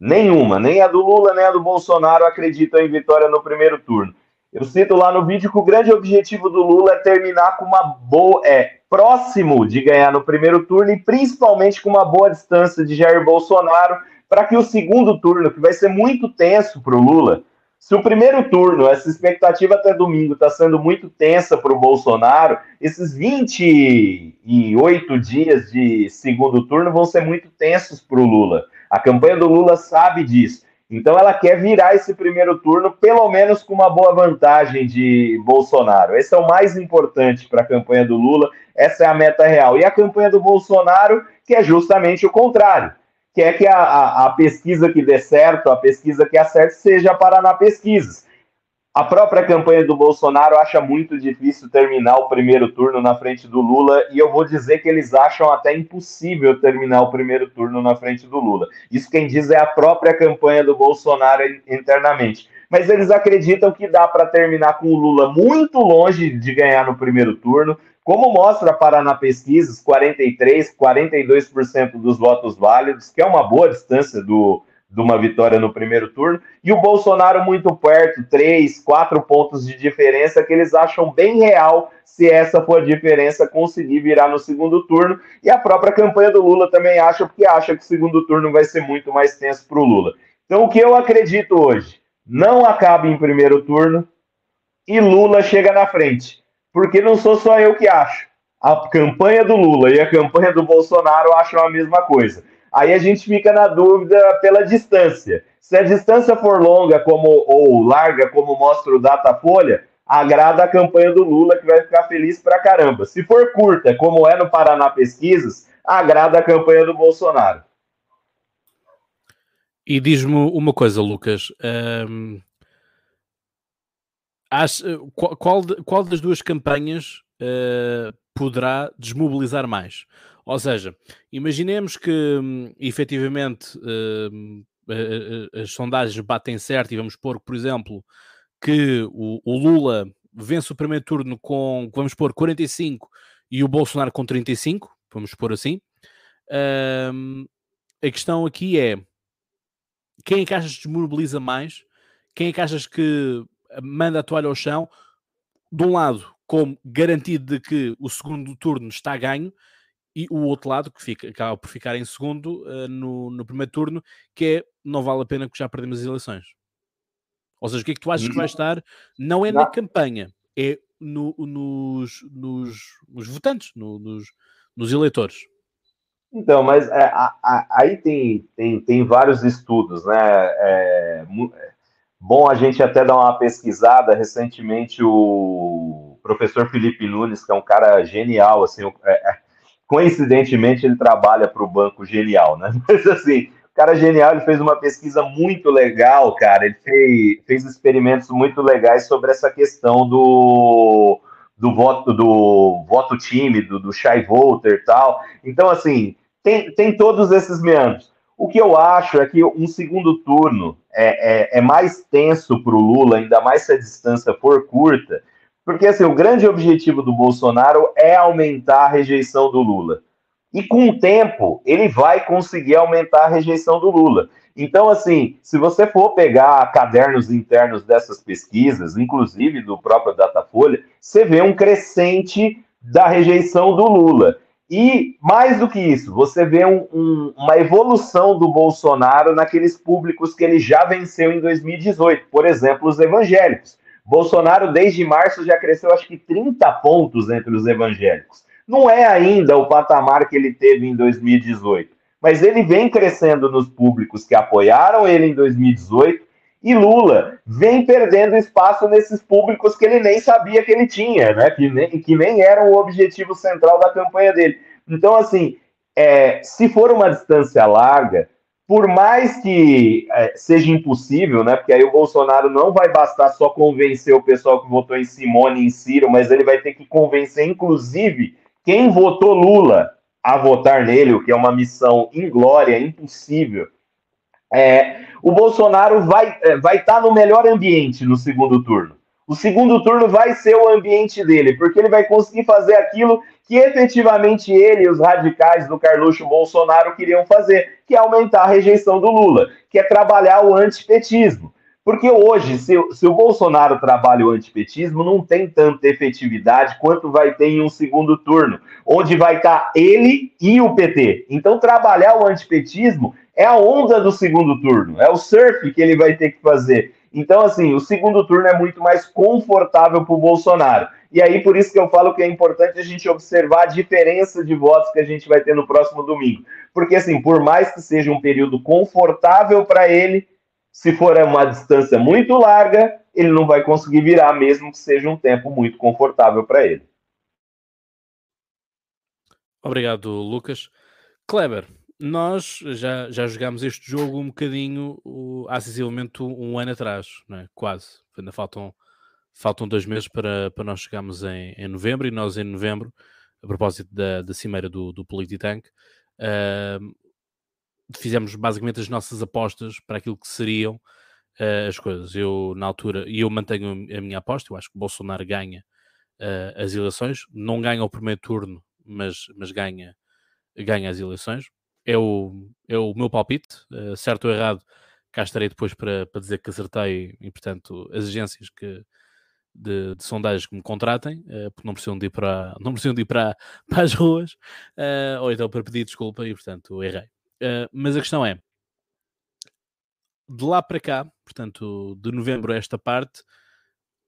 Nenhuma, nem a do Lula, nem a do Bolsonaro acreditam em vitória no primeiro turno. Eu cito lá no vídeo que o grande objetivo do Lula é terminar com uma boa. É próximo de ganhar no primeiro turno e principalmente com uma boa distância de Jair Bolsonaro, para que o segundo turno, que vai ser muito tenso para o Lula, se o primeiro turno, essa expectativa até domingo está sendo muito tensa para o Bolsonaro, esses 28 dias de segundo turno vão ser muito tensos para o Lula. A campanha do Lula sabe disso. Então ela quer virar esse primeiro turno, pelo menos com uma boa vantagem de Bolsonaro. Esse é o mais importante para a campanha do Lula, essa é a meta real. E a campanha do Bolsonaro, que é justamente o contrário quer que a, a, a, pesquisa que dê certo, a pesquisa que acerte, seja Paraná Pesquisas. A própria campanha do Bolsonaro acha muito difícil terminar o primeiro turno na frente do Lula, e eu vou dizer que eles acham até impossível terminar o primeiro turno na frente do Lula. Isso quem diz é a própria campanha do Bolsonaro internamente. Mas eles acreditam que dá para terminar com o Lula muito longe de ganhar no primeiro turno, como mostra Paraná Pesquisas, 43, 42% dos votos válidos, que é uma boa distância do, de uma vitória no primeiro turno, e o Bolsonaro muito perto, 3, 4 pontos de diferença, que eles acham bem real se essa for a diferença conseguir virar no segundo turno, e a própria campanha do Lula também acha, porque acha que o segundo turno vai ser muito mais tenso para o Lula. Então, o que eu acredito hoje? Não acaba em primeiro turno e Lula chega na frente porque não sou só eu que acho. A campanha do Lula e a campanha do Bolsonaro acham a mesma coisa. Aí a gente fica na dúvida pela distância. Se a distância for longa como ou larga, como mostra o Datafolha, agrada a campanha do Lula, que vai ficar feliz pra caramba. Se for curta, como é no Paraná Pesquisas, agrada a campanha do Bolsonaro. E diz-me uma coisa, Lucas. Eh, qual, qual, qual, das duas campanhas uh, poderá desmobilizar mais? Ou seja, imaginemos que um, efetivamente uh, as sondagens batem certo e vamos pôr, por exemplo, que o, o, Lula vence o primeiro turno com, vamos pôr, 45 e o Bolsonaro com 35, vamos pôr assim. Uh, a questão aqui é quem é que achas que desmobiliza mais? Quem é que achas que manda a toalha ao chão, de um lado, como garantido de que o segundo turno está ganho, e o outro lado, que fica, acaba por ficar em segundo uh, no, no primeiro turno, que é não vale a pena que já perdemos as eleições. Ou seja, o que é que tu achas que vai estar? Não é na campanha, é no, nos, nos, nos, votantes, no, nos, nos eleitores. Então, mas é, a, a, aí tem, tem, tem vários estudos, né? É, bom a gente até dar uma pesquisada. Recentemente, o professor Felipe Nunes, que é um cara genial, assim, é, é, coincidentemente, ele trabalha para o Banco Genial, né? Mas, assim, o cara genial, ele fez uma pesquisa muito legal, cara. Ele fez, fez experimentos muito legais sobre essa questão do, do voto do voto tímido, do shy voter e tal. Então, assim, tem, tem todos esses meandros. O que eu acho é que um segundo turno é, é, é mais tenso para o Lula, ainda mais se a distância for curta, porque assim, o grande objetivo do Bolsonaro é aumentar a rejeição do Lula. E com o tempo, ele vai conseguir aumentar a rejeição do Lula. Então, assim, se você for pegar cadernos internos dessas pesquisas, inclusive do próprio Datafolha, você vê um crescente da rejeição do Lula. E, mais do que isso, você vê um, um, uma evolução do Bolsonaro naqueles públicos que ele já venceu em 2018, por exemplo, os evangélicos. Bolsonaro, desde março, já cresceu acho que 30 pontos entre os evangélicos. Não é ainda o patamar que ele teve em 2018, mas ele vem crescendo nos públicos que apoiaram ele em 2018 e Lula vem perdendo espaço nesses públicos que ele nem sabia que ele tinha, né? Que nem, que nem eram o objetivo central da campanha dele. Então, assim, é, se for uma distância larga, por mais que é, seja impossível, né? Porque aí o Bolsonaro não vai bastar só convencer o pessoal que votou em Simone e em Ciro, mas ele vai ter que convencer, inclusive, quem votou Lula a votar nele, o que é uma missão inglória, impossível. É, o Bolsonaro vai é, vai estar tá no melhor ambiente no segundo turno. O segundo turno vai ser o ambiente dele, porque ele vai conseguir fazer aquilo que efetivamente ele e os radicais do Carluxo Bolsonaro queriam fazer, que é aumentar a rejeição do Lula, que é trabalhar o antipetismo. Porque hoje, se, se, o Bolsonaro trabalha o antipetismo, não tem tanta efetividade quanto vai ter em um segundo turno, onde vai estar ele e o PT. Então, trabalhar o antipetismo é a onda do segundo turno, é o surf que ele vai ter que fazer. Então, assim, o segundo turno é muito mais confortável para o Bolsonaro. E aí, por isso que eu falo que é importante a gente observar a diferença de votos que a gente vai ter no próximo domingo. Porque, assim, por mais que seja um período confortável para ele, se for uma distância muito larga, ele não vai conseguir virar, mesmo que seja um tempo muito confortável para ele. Obrigado, Lucas. Kleber, nós já, já jogámos este jogo um bocadinho há sensivelmente um ano atrás, é? quase. Ainda faltam, faltam dois meses para, para nós chegarmos em, em novembro e nós em novembro, a propósito da, da cimeira do, do Polititank, uh, fizemos basicamente as nossas apostas para aquilo que seriam uh, as coisas. Eu, na altura, e eu mantenho a minha aposta, eu acho que Bolsonaro ganha uh, as eleições, não ganha o primeiro turno, mas, mas ganha, ganha as eleições é o, é o meu palpite, uh, certo ou errado, cá estarei depois para, para dizer que acertei e, portanto, as agências que, de, de sondagens que me contratem, uh, porque não precisam de ir para, não precisam de ir para, para as ruas, uh, ou então para pedir desculpa e, portanto, errei. mas a questão é, de lá para cá, portanto, de novembro a esta parte,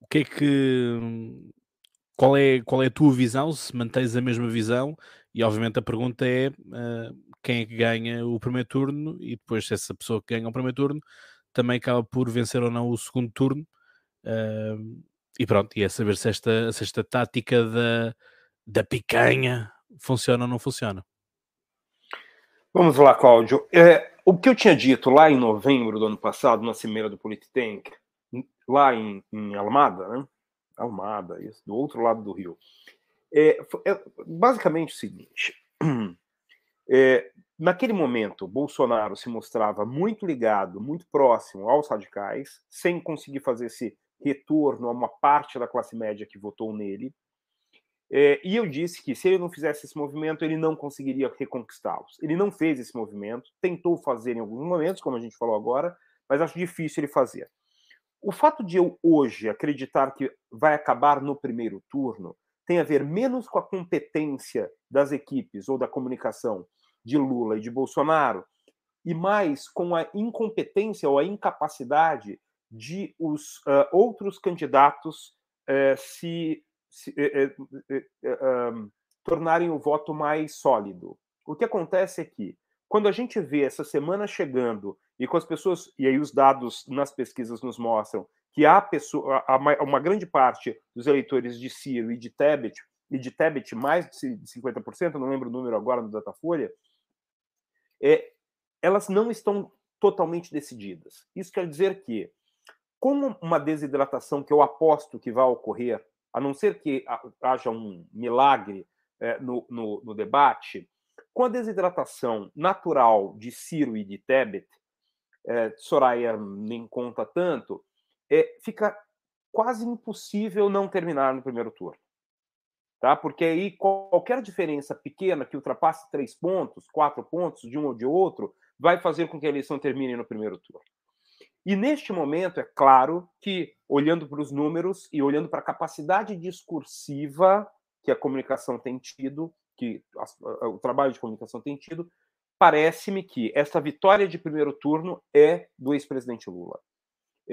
o que é que qual é, qual é a tua visão, se mantens a mesma visão, e obviamente a pergunta é uh, quem é que ganha o primeiro turno, e depois se essa pessoa que ganha o primeiro turno também acaba por vencer ou não o segundo turno. Uh, e pronto, e é saber se esta, se esta tática da, da picanha funciona ou não funciona. Vamos lá, Cláudio. É, o que eu tinha dito lá em novembro do ano passado, na cimeira do Polititank, lá em, em Almada, né? Almada, isso, do outro lado do rio. É, é basicamente o seguinte: é, naquele momento, Bolsonaro se mostrava muito ligado, muito próximo aos radicais, sem conseguir fazer esse retorno a uma parte da classe média que votou nele. É, e eu disse que se ele não fizesse esse movimento, ele não conseguiria reconquistá-los. Ele não fez esse movimento, tentou fazer em alguns momentos, como a gente falou agora, mas acho difícil ele fazer. O fato de eu hoje acreditar que vai acabar no primeiro turno tem a ver menos com a competência das equipes ou da comunicação de Lula e de Bolsonaro e mais com a incompetência ou a incapacidade de os uh, outros candidatos uh, se, se uh, tornarem o voto mais sólido. O que acontece é que, quando a gente vê essa semana chegando e com as pessoas, e aí os dados nas pesquisas nos mostram que há pessoa, há uma grande parte dos eleitores de Ciro e de Tebet, e de Tebet mais de 50%, não lembro o número agora no Datafolha, é, elas não estão totalmente decididas. Isso quer dizer que, com uma desidratação que eu aposto que vai ocorrer, a não ser que haja um milagre é, no, no, no debate, com a desidratação natural de Ciro e de Tebet, é, Soraya nem conta tanto, é, fica quase impossível não terminar no primeiro turno. Tá? Porque aí qualquer diferença pequena que ultrapasse três pontos, quatro pontos de um ou de outro, vai fazer com que a eleição termine no primeiro turno. E neste momento, é claro que, olhando para os números e olhando para a capacidade discursiva que a comunicação tem tido, que o trabalho de comunicação tem tido, parece-me que essa vitória de primeiro turno é do ex-presidente Lula.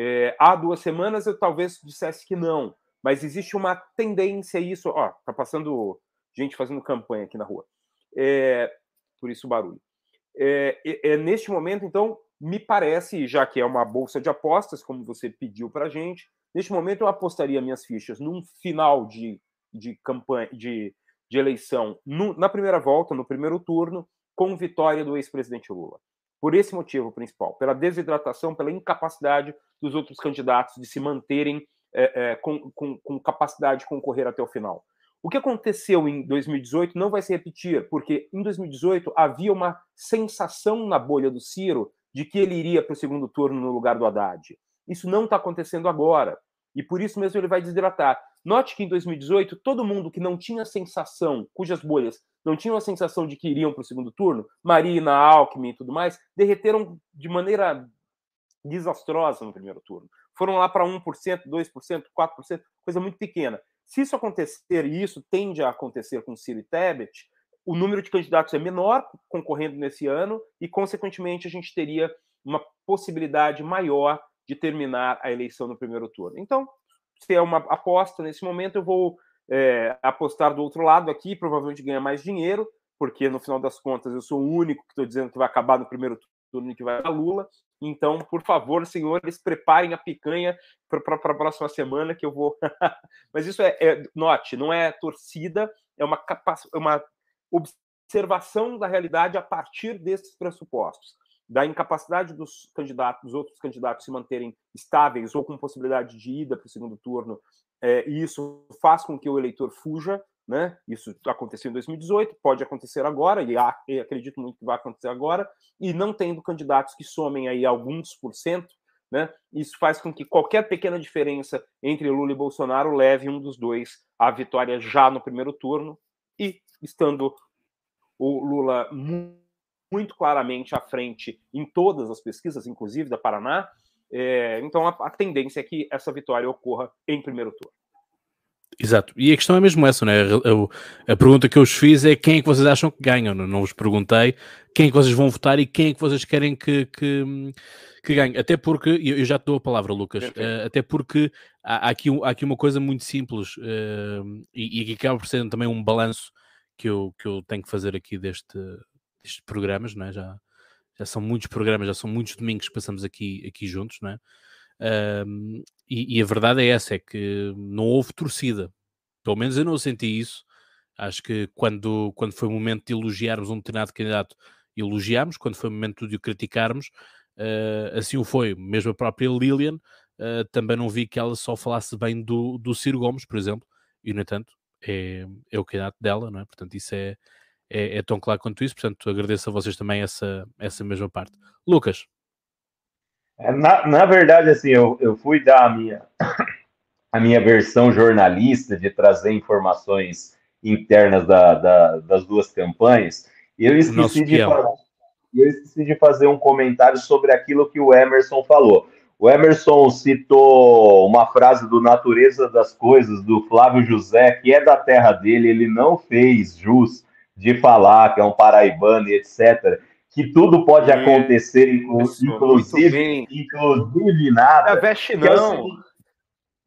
É, há duas semanas eu talvez dissesse que não, mas existe uma tendência a isso. Ó, tá passando gente fazendo campanha aqui na rua. É, por isso o barulho. É, é, neste momento, então, me parece, já que é uma bolsa de apostas, como você pediu para gente, neste momento eu apostaria minhas fichas num final de, de campanha, de, de eleição, no, na primeira volta, no primeiro turno, com vitória do ex-presidente Lula. Por esse motivo principal, pela desidratação, pela incapacidade dos outros candidatos de se manterem é, é, com, com, com capacidade de concorrer até o final. O que aconteceu em 2018 não vai se repetir, porque em 2018 havia uma sensação na bolha do Ciro de que ele iria para o segundo turno no lugar do Haddad. Isso não está acontecendo agora. E por isso mesmo ele vai desidratar. Note que em 2018, todo mundo que não tinha sensação, cujas bolhas não tinham a sensação de que iriam para o segundo turno, Marina, Alckmin e tudo mais, derreteram de maneira desastrosa no primeiro turno. Foram lá para 1%, 2%, 4%, coisa muito pequena. Se isso acontecer, e isso tende a acontecer com Ciro e Tebet, o número de candidatos é menor concorrendo nesse ano e, consequentemente, a gente teria uma possibilidade maior de terminar a eleição no primeiro turno. Então, se é uma aposta nesse momento, eu vou é, apostar do outro lado aqui, provavelmente ganhar mais dinheiro, porque no final das contas eu sou o único que estou dizendo que vai acabar no primeiro turno e que vai a Lula. Então, por favor, senhores, preparem a picanha para a próxima semana que eu vou. Mas isso é, é, note, não é torcida, é uma, é uma observação da realidade a partir desses pressupostos, da incapacidade dos candidatos, dos outros candidatos se manterem estáveis ou com possibilidade de ida para o segundo turno. É, e isso faz com que o eleitor fuja né? Isso aconteceu em 2018, pode acontecer agora, e, há, e acredito muito que vai acontecer agora, e não tendo candidatos que somem aí alguns por cento, né? Isso faz com que qualquer pequena diferença entre Lula e Bolsonaro leve um dos dois à vitória já no primeiro turno, e estando o Lula muito claramente à frente em todas as pesquisas, inclusive da Paraná, é, então a, a tendência é que essa vitória ocorra em primeiro turno. Exato. E a questão é mesmo essa, né? A, a, pergunta que eu vos fiz é quem é que vocês acham que ganham. Não, não vos perguntei quem é que vocês vão votar e quem é que vocês querem que, que, que ganhe. Até porque, eu já te dou a palavra, Lucas, uh, até porque há, há, aqui, há aqui uma coisa muito simples uh, e, e que acaba por ser também um balanço que eu, que eu tenho que fazer aqui deste, destes programas, não é? Já, já são muitos programas, já são muitos domingos que passamos aqui, aqui juntos, não é? Um, e, e, a verdade é essa, é que não houve torcida. Pelo menos eu não senti isso. Acho que quando, quando foi o momento de elogiarmos um determinado candidato, elogiámos. Quando foi o momento de o criticarmos, uh, assim o foi. Mesmo a própria Lilian, uh, também não vi que ela só falasse bem do, do Ciro Gomes, por exemplo. E, no entanto, é, é o candidato dela, não é? Portanto, isso é, é, é tão claro quanto isso. Portanto, agradeço a vocês também essa, essa mesma parte. Lucas. É, na, na verdade, assim, eu, eu fui dar a minha, a minha versão jornalista de trazer informações internas da, da, das duas campanhas, e eu esqueci de, falar, eu esqueci de fazer um comentário sobre aquilo que o Emerson falou. O Emerson citou uma frase do Natureza das Coisas, do Flávio José, que é da terra dele, ele não fez jus de falar que é um paraibano e etc que tudo pode acontecer, inclu Isso, inclusive, inclusive nada. Não veste não.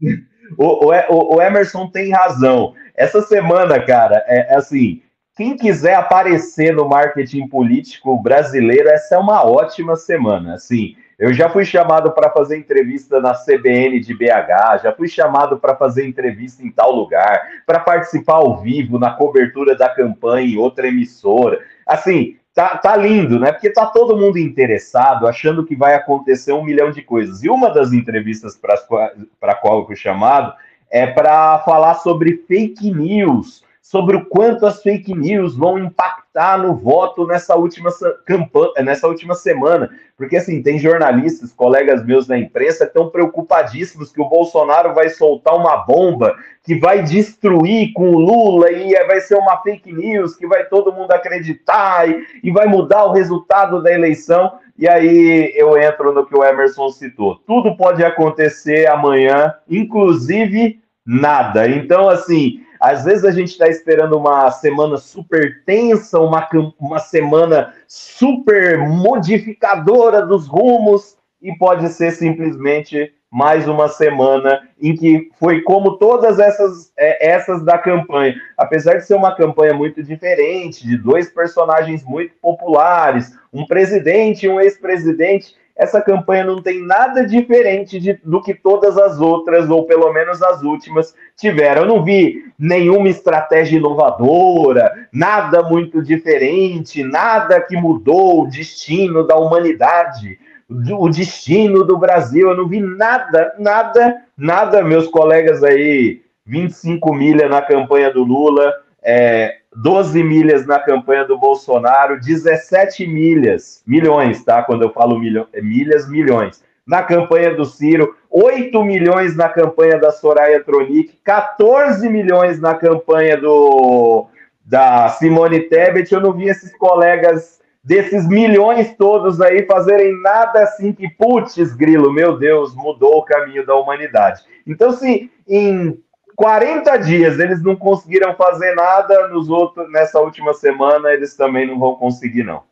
É o, o, o, Emerson tem razão. Essa semana, cara, é, é assim. Quem quiser aparecer no marketing político brasileiro, essa é uma ótima semana. Assim, eu já fui chamado para fazer entrevista na CBN de BH, já fui chamado para fazer entrevista em tal lugar, para participar ao vivo na cobertura da campanha em outra emissora. Assim, tá, tá lindo, né? Porque tá todo mundo interessado, achando que vai acontecer um milhão de coisas. E uma das entrevistas para a qual eu fui chamado é para falar sobre fake news, sobre o quanto as fake news vão impactar no voto nessa última campanha, nessa última semana. Porque assim, tem jornalistas, colegas meus da imprensa, estão preocupadíssimos que o Bolsonaro vai soltar uma bomba que vai destruir com o Lula e vai ser uma fake news que vai todo mundo acreditar e, e vai mudar o resultado da eleição. E aí eu entro no que o Emerson citou. Tudo pode acontecer amanhã, inclusive nada. Então, assim, às vezes a gente está esperando uma semana super tensa, uma, uma semana super modificadora dos rumos, e pode ser simplesmente mais uma semana em que foi como todas essas, é, essas da campanha. Apesar de ser uma campanha muito diferente, de dois personagens muito populares, um presidente e um ex-presidente, essa campanha não tem nada diferente de, do que todas as outras, ou pelo menos as últimas, tiveram. Eu não vi nenhuma estratégia inovadora, nada muito diferente, nada que mudou o destino da humanidade, o destino do Brasil. Eu não vi nada, nada, nada, meus colegas aí, 25 milha na campanha do Lula. É, 12 milhas na campanha do Bolsonaro, 17 milhas, milhões, tá? Quando eu falo milho, é milhas, milhões. Na campanha do Ciro, 8 milhões na campanha da Soraya Tronic, 14 milhões na campanha do da Simone Tebet. Eu não vi esses colegas desses milhões todos aí fazerem nada assim que, putz, grilo, meu Deus, mudou o caminho da humanidade. Então, se em 40 dias eles não conseguiram fazer nada, nos outros, nessa última semana eles também não vão conseguir, não.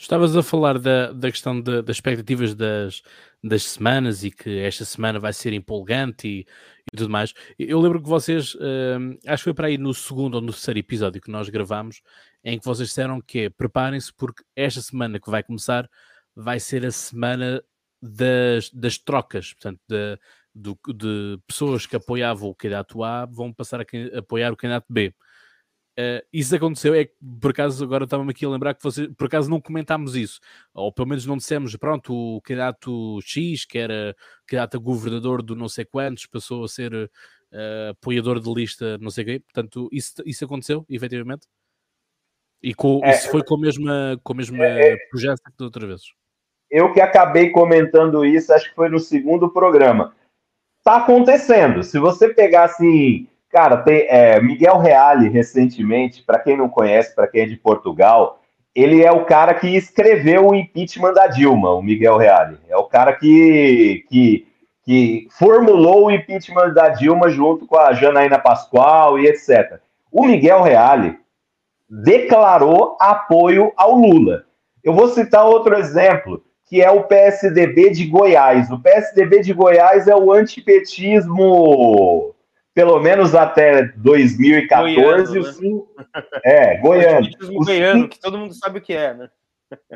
Tu estavas a falar da, da questão de, das expectativas das, das semanas e que esta semana vai ser empolgante e, e tudo mais. Eu lembro que vocês, hum, acho que foi para aí no segundo ou no terceiro episódio que nós gravamos, em que vocês disseram que preparem-se porque esta semana que vai começar vai ser a semana das, das trocas, portanto, de, do, de pessoas que apoiavam o candidato A vão passar a apoiar o candidato B. Uh, isso aconteceu, é que por acaso agora estava-me aqui a lembrar que você, por acaso não comentámos isso, ou pelo menos não dissemos, pronto, o candidato X, que era candidato a governador do não sei quantos, passou a ser uh, apoiador de lista não sei quê, portanto, isso, isso aconteceu, efetivamente? E com, é, isso foi com a mesma, com a mesma é, é. projeto que de outra vez? Eu que acabei comentando isso, acho que foi no segundo programa tá acontecendo. Se você pegar assim, cara, tem é, Miguel Reale recentemente, para quem não conhece, para quem é de Portugal, ele é o cara que escreveu o impeachment da Dilma, o Miguel Reale. É o cara que, que, que formulou o impeachment da Dilma junto com a Janaína Pascoal e etc. O Miguel Reale declarou apoio ao Lula. Eu vou citar outro exemplo que é o PSDB de Goiás. O PSDB de Goiás é o antipetismo, pelo menos até 2014. Goiano, né? sim, é, goiano. O goiano, que todo mundo sabe o que é, né?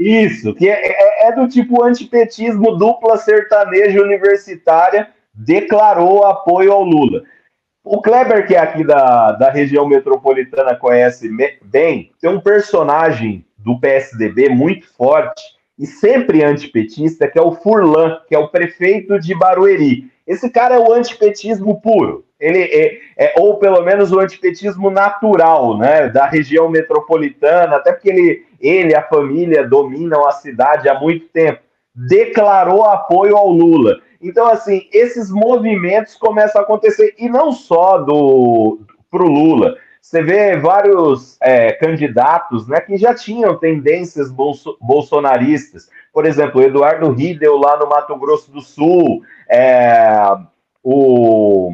Isso, que é, é, é, do tipo antipetismo dupla sertaneja universitária, declarou apoio ao Lula. O Kleber, que é aqui da, da região metropolitana, conhece bem, tem um personagem do PSDB muito forte, e sempre antipetista, que é o Furlan, que é o prefeito de Barueri. Esse cara é o antipetismo puro. Ele é, é, ou pelo menos o antipetismo natural, né, da região metropolitana, até porque ele, ele, a família dominam a cidade há muito tempo. Declarou apoio ao Lula. Então, assim, esses movimentos começam a acontecer, e não só do para o Lula. Você vê vários é, candidatos né, que já tinham tendências bolso bolsonaristas. Por exemplo, Eduardo Riedel lá no Mato Grosso do Sul, é, o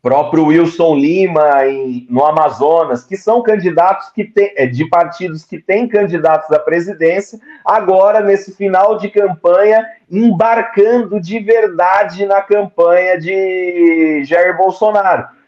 próprio Wilson Lima em, no Amazonas, que são candidatos que tem, é, de partidos que têm candidatos à presidência, agora nesse final de campanha, embarcando de verdade na campanha de Jair Bolsonaro.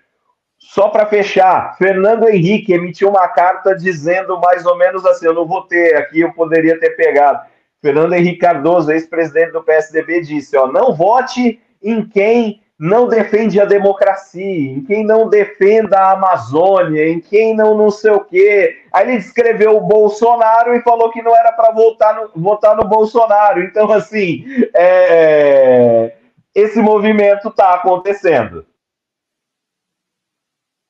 Só para fechar, Fernando Henrique emitiu uma carta dizendo mais ou menos assim: eu não vou ter aqui, eu poderia ter pegado. Fernando Henrique Cardoso, ex-presidente do PSDB, disse: ó, não vote em quem não defende a democracia, em quem não defenda a Amazônia, em quem não não sei o quê. Aí ele descreveu o Bolsonaro e falou que não era para votar no, votar no Bolsonaro. Então, assim, é, esse movimento está acontecendo.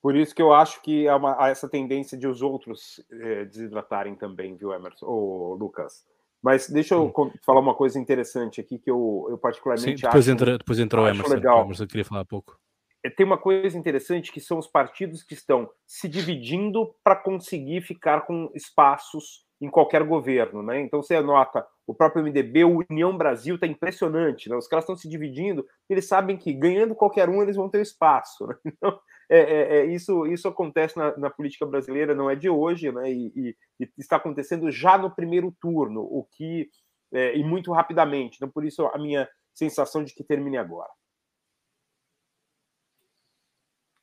Por isso que eu acho que há, uma, há essa tendência de os outros é, desidratarem também, viu, Emerson? Ou Lucas. Mas deixa eu hum. falar uma coisa interessante aqui que eu, eu particularmente Sim, depois acho. Entra, depois entrou o Emerson. Legal. O Emerson queria falar pouco. É, tem uma coisa interessante que são os partidos que estão se dividindo para conseguir ficar com espaços em qualquer governo, né? Então você nota o próprio MDB, o União Brasil está impressionante, né? Os caras estão se dividindo, eles sabem que ganhando qualquer um eles vão ter espaço, né? Então é, é, é, isso, isso acontece na, na, política brasileira, não é de hoje, né? E, e, e, está acontecendo já no primeiro turno, o que é, e muito rapidamente. Então, por isso a minha sensação de que termine agora.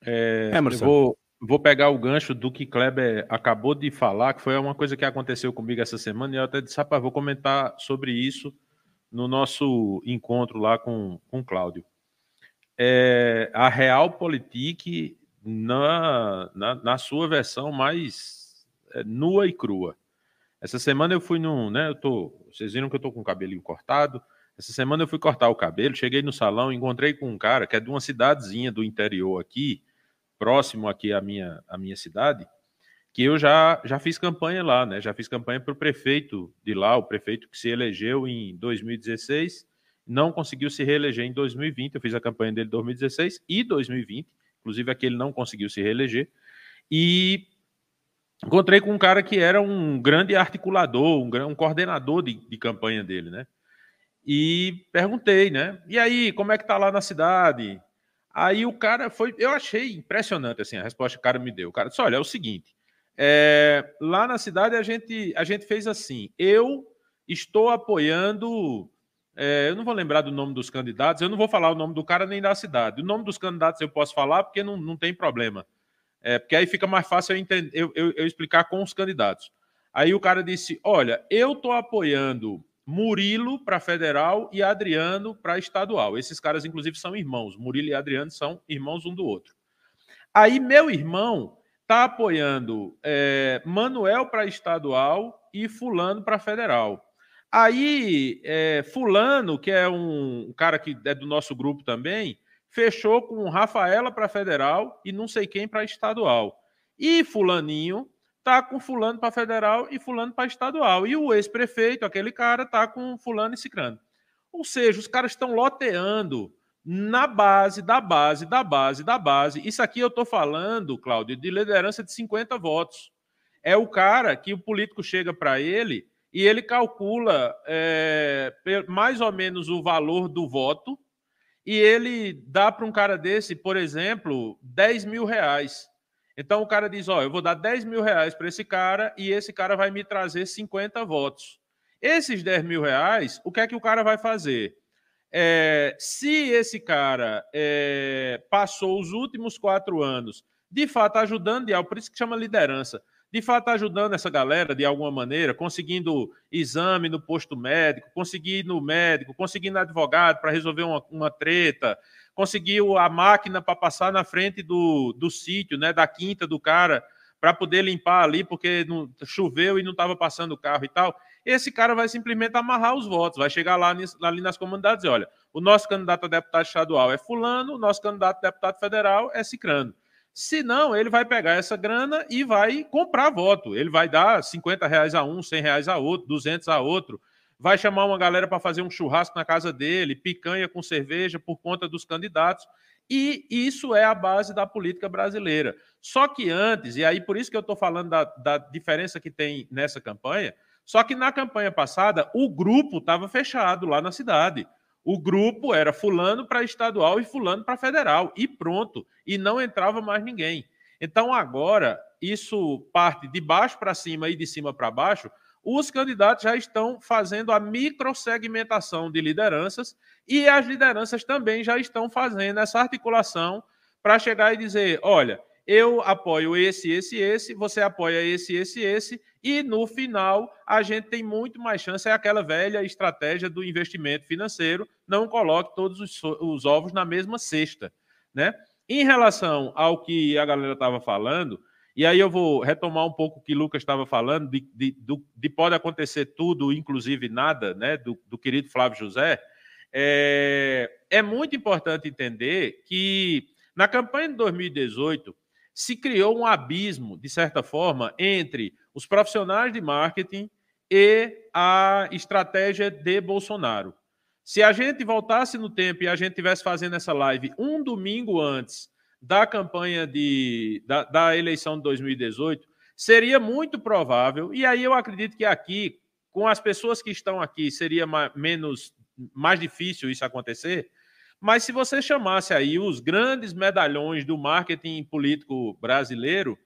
É, eu vou, vou pegar o gancho do que Kleber acabou de falar, que foi uma coisa que aconteceu comigo essa semana, e eu até disse, rapaz, vou comentar sobre isso no nosso encontro lá com, com o Cláudio. É, a Realpolitik na, na, na, sua versão mais é, nua e crua. Essa semana eu fui num, né, eu tô, vocês viram que eu tô com o cabelinho cortado, essa semana eu fui cortar o cabelo, cheguei no salão, encontrei com um cara que é de uma cidadezinha do interior aqui, próximo aqui à minha, à minha cidade, que eu já, já fiz campanha lá, né? Já fiz campanha para o prefeito de lá, o prefeito que se elegeu em 2016, não conseguiu se reeleger em 2020. Eu fiz a campanha dele em 2016 e 2020, inclusive aquele não conseguiu se reeleger. E encontrei com um cara que era um grande articulador, um, um coordenador de, de campanha dele, né? E perguntei, né? E aí, como é que tá lá na cidade? Aí o cara foi, eu achei impressionante assim a resposta que o cara me deu. O cara disse: olha, é o seguinte, é, lá na cidade a gente a gente fez assim. Eu estou apoiando. É, eu não vou lembrar do nome dos candidatos, eu não vou falar o nome do cara nem da cidade. O nome dos candidatos eu posso falar porque não, não tem problema. É, porque aí fica mais fácil eu, entender, eu, eu, eu explicar com os candidatos. Aí o cara disse: Olha, eu estou apoiando Murilo para federal e Adriano para estadual. Esses caras, inclusive, são irmãos. Murilo e Adriano são irmãos um do outro. Aí, meu irmão está apoiando é, Manuel para estadual e Fulano para federal. Aí, é, Fulano, que é um cara que é do nosso grupo também, fechou com Rafaela para federal e não sei quem para estadual. E Fulaninho tá com fulano para federal e fulano para estadual. E o ex-prefeito, aquele cara, tá com fulano e cicrano. Ou seja, os caras estão loteando na base, da base, da base, da base. Isso aqui eu estou falando, Cláudio, de liderança de 50 votos. É o cara que o político chega para ele e ele calcula é, mais ou menos o valor do voto e ele dá para um cara desse, por exemplo, 10 mil reais. Então o cara diz: Ó, eu vou dar 10 mil reais para esse cara e esse cara vai me trazer 50 votos. Esses 10 mil reais, o que é que o cara vai fazer? É, se esse cara é, passou os últimos quatro anos de fato ajudando, por isso que chama liderança, de fato ajudando essa galera de alguma maneira, conseguindo exame no posto médico, conseguindo médico, conseguindo advogado para resolver uma, uma treta, conseguiu a máquina para passar na frente do, do sítio, né, da quinta do cara, para poder limpar ali, porque não, choveu e não estava passando o carro e tal. Esse cara vai simplesmente amarrar os votos, vai chegar lá ali nas comunidades e olha, o nosso candidato a deputado estadual é fulano, o nosso candidato a deputado federal é cicrano. Se não, ele vai pegar essa grana e vai comprar voto. Ele vai dar 50 reais a um, 100 reais a outro, 200 a outro vai chamar uma galera para fazer um churrasco na casa dele, picanha com cerveja por conta dos candidatos. E isso é a base da política brasileira. Só que antes, e aí por isso que eu estou falando da, da diferença que tem nessa campanha, só que na campanha passada o grupo estava fechado lá na cidade. O grupo era fulano para estadual e fulano para federal, e pronto. E não entrava mais ninguém. Então agora, isso parte de baixo para cima e de cima para baixo, os candidatos já estão fazendo a microsegmentação de lideranças e as lideranças também já estão fazendo essa articulação para chegar e dizer: olha, eu apoio esse, esse, esse, você apoia esse, esse, esse, e no final a gente tem muito mais chance. É aquela velha estratégia do investimento financeiro: não coloque todos os, os ovos na mesma cesta. Né? Em relação ao que a galera estava falando, e aí eu vou retomar um pouco o que Lucas estava falando, de, de, de, pode acontecer tudo, inclusive nada, né, do, do querido Flávio José. É, é muito importante entender que na campanha de 2018 se criou um abismo, de certa forma, entre os profissionais de marketing e a estratégia de Bolsonaro. Se a gente voltasse no tempo e a gente tivesse fazendo essa live um domingo antes da campanha de, da, da eleição de 2018, seria muito provável, e aí eu acredito que aqui, com as pessoas que estão aqui, seria mais, menos mais difícil isso acontecer. Mas se você chamasse aí os grandes medalhões do marketing político brasileiro,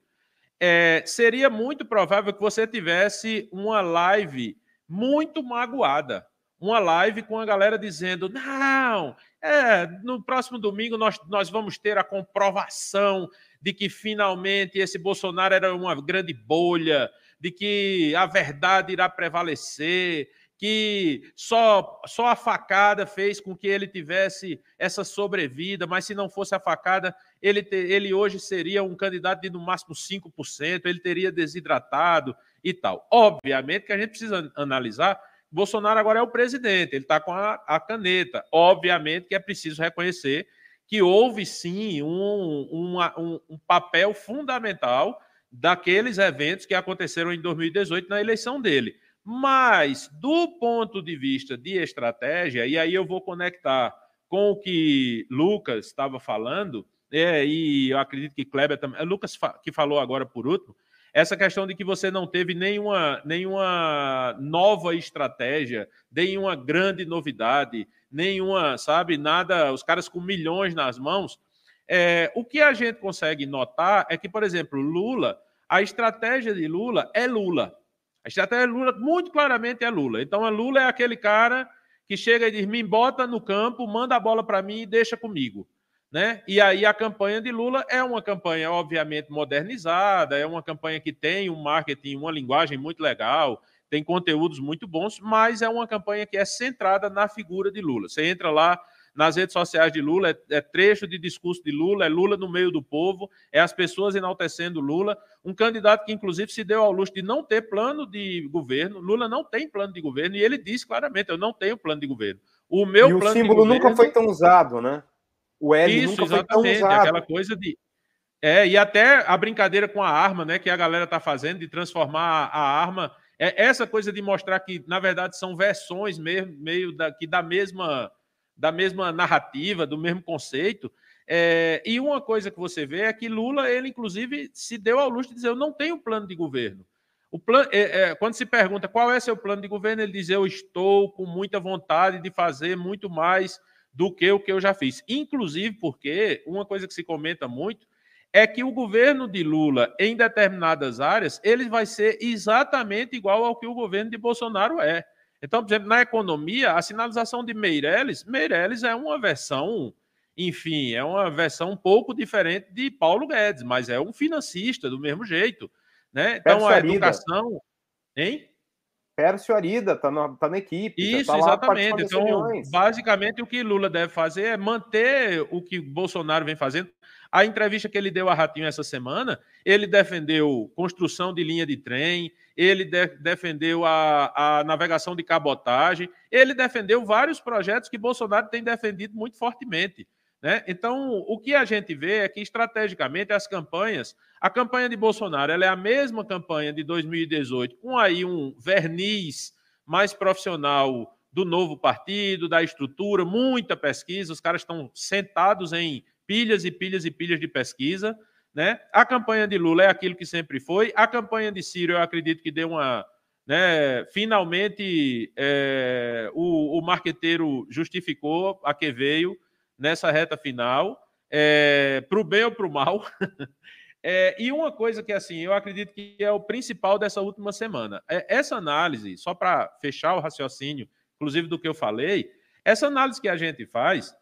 é, seria muito provável que você tivesse uma live muito magoada, uma live com a galera dizendo: não, é, no próximo domingo nós, nós vamos ter a comprovação de que finalmente esse Bolsonaro era uma grande bolha, de que a verdade irá prevalecer, que só, só a facada fez com que ele tivesse essa sobrevida, mas se não fosse a facada, ele, ter, ele hoje seria um candidato de no máximo 5%, ele teria desidratado e tal. Obviamente que a gente precisa analisar. Bolsonaro agora é o presidente, ele está com a, a, caneta. Obviamente que é preciso reconhecer que houve sim um, uma, um, um papel fundamental daqueles eventos que aconteceram em 2018 na eleição dele. Mas, do ponto de vista de estratégia, e aí eu vou conectar com o que Lucas estava falando, é, e eu acredito que Kleber também. É Lucas que falou agora por último, essa questão de que você não teve nenhuma, nenhuma nova estratégia, nenhuma grande novidade, nenhuma, sabe, nada, os caras com milhões nas mãos. É, o que a gente consegue notar é que, por exemplo, Lula, a estratégia de Lula é Lula. A estratégia de Lula, muito claramente, é Lula. Então, a Lula é aquele cara que chega e diz: me bota no campo, manda a bola para mim e deixa comigo. Né? E aí a campanha de Lula é uma campanha, obviamente, modernizada, é uma campanha que tem um marketing, uma linguagem muito legal, tem conteúdos muito bons, mas é uma campanha que é centrada na figura de Lula. Você entra lá nas redes sociais de Lula, é, é, trecho de discurso de Lula, é Lula no meio do povo, é as pessoas enaltecendo Lula. Um candidato que, inclusive, se deu ao luxo de não ter plano de governo. Lula não tem plano de governo e ele disse claramente: eu não tenho plano de governo. O meu e plano o símbolo nunca foi tão usado, né? O L Isso, nunca exatamente, foi tão aquela coisa de. É, e até a brincadeira com a arma, né, que a galera está fazendo, de transformar a arma. É essa coisa de mostrar que, na verdade, são versões mesmo, meio da, que da mesma, da mesma narrativa, do mesmo conceito. É, e uma coisa que você vê é que Lula, ele, inclusive, se deu ao luxo de dizer: eu não tenho plano de governo. O plano, é, é, quando se pergunta qual é seu plano de governo, ele diz: eu estou com muita vontade de fazer muito mais do que o que eu já fiz. Inclusive porque uma coisa que se comenta muito é que o governo de Lula, em determinadas áreas, ele vai ser exatamente igual ao que o governo de Bolsonaro é. Então, por exemplo, na economia, a sinalização de Meirelles, Meirelles é uma versão, enfim, é uma versão um pouco diferente de Paulo Guedes, mas é um financista do mesmo jeito. Né? Então, a educação. Hein? Pércio Arida está na, tá na equipe. Tá Isso, tá exatamente. Então, basicamente, o que Lula deve fazer é manter o que Bolsonaro vem fazendo. A entrevista que ele deu a Ratinho essa semana, ele defendeu construção de linha de trem, ele de, defendeu a, a navegação de cabotagem, ele defendeu vários projetos que Bolsonaro tem defendido muito fortemente. Né? Então, o que a gente vê é que, estrategicamente, as campanhas, a campanha de Bolsonaro ela é a mesma campanha de 2018, com aí um verniz mais profissional do novo partido, da estrutura, muita pesquisa, os caras estão sentados em pilhas e pilhas e pilhas de pesquisa. Né? A campanha de Lula é aquilo que sempre foi, a campanha de Ciro, eu acredito que deu uma. Né, finalmente, é, o, o marqueteiro justificou a que veio nessa reta final, é, para o bem ou para o mal. é, e uma coisa que assim, eu acredito que é o principal dessa última semana. É, essa análise, só para fechar o raciocínio, inclusive do que eu falei, essa análise que a gente faz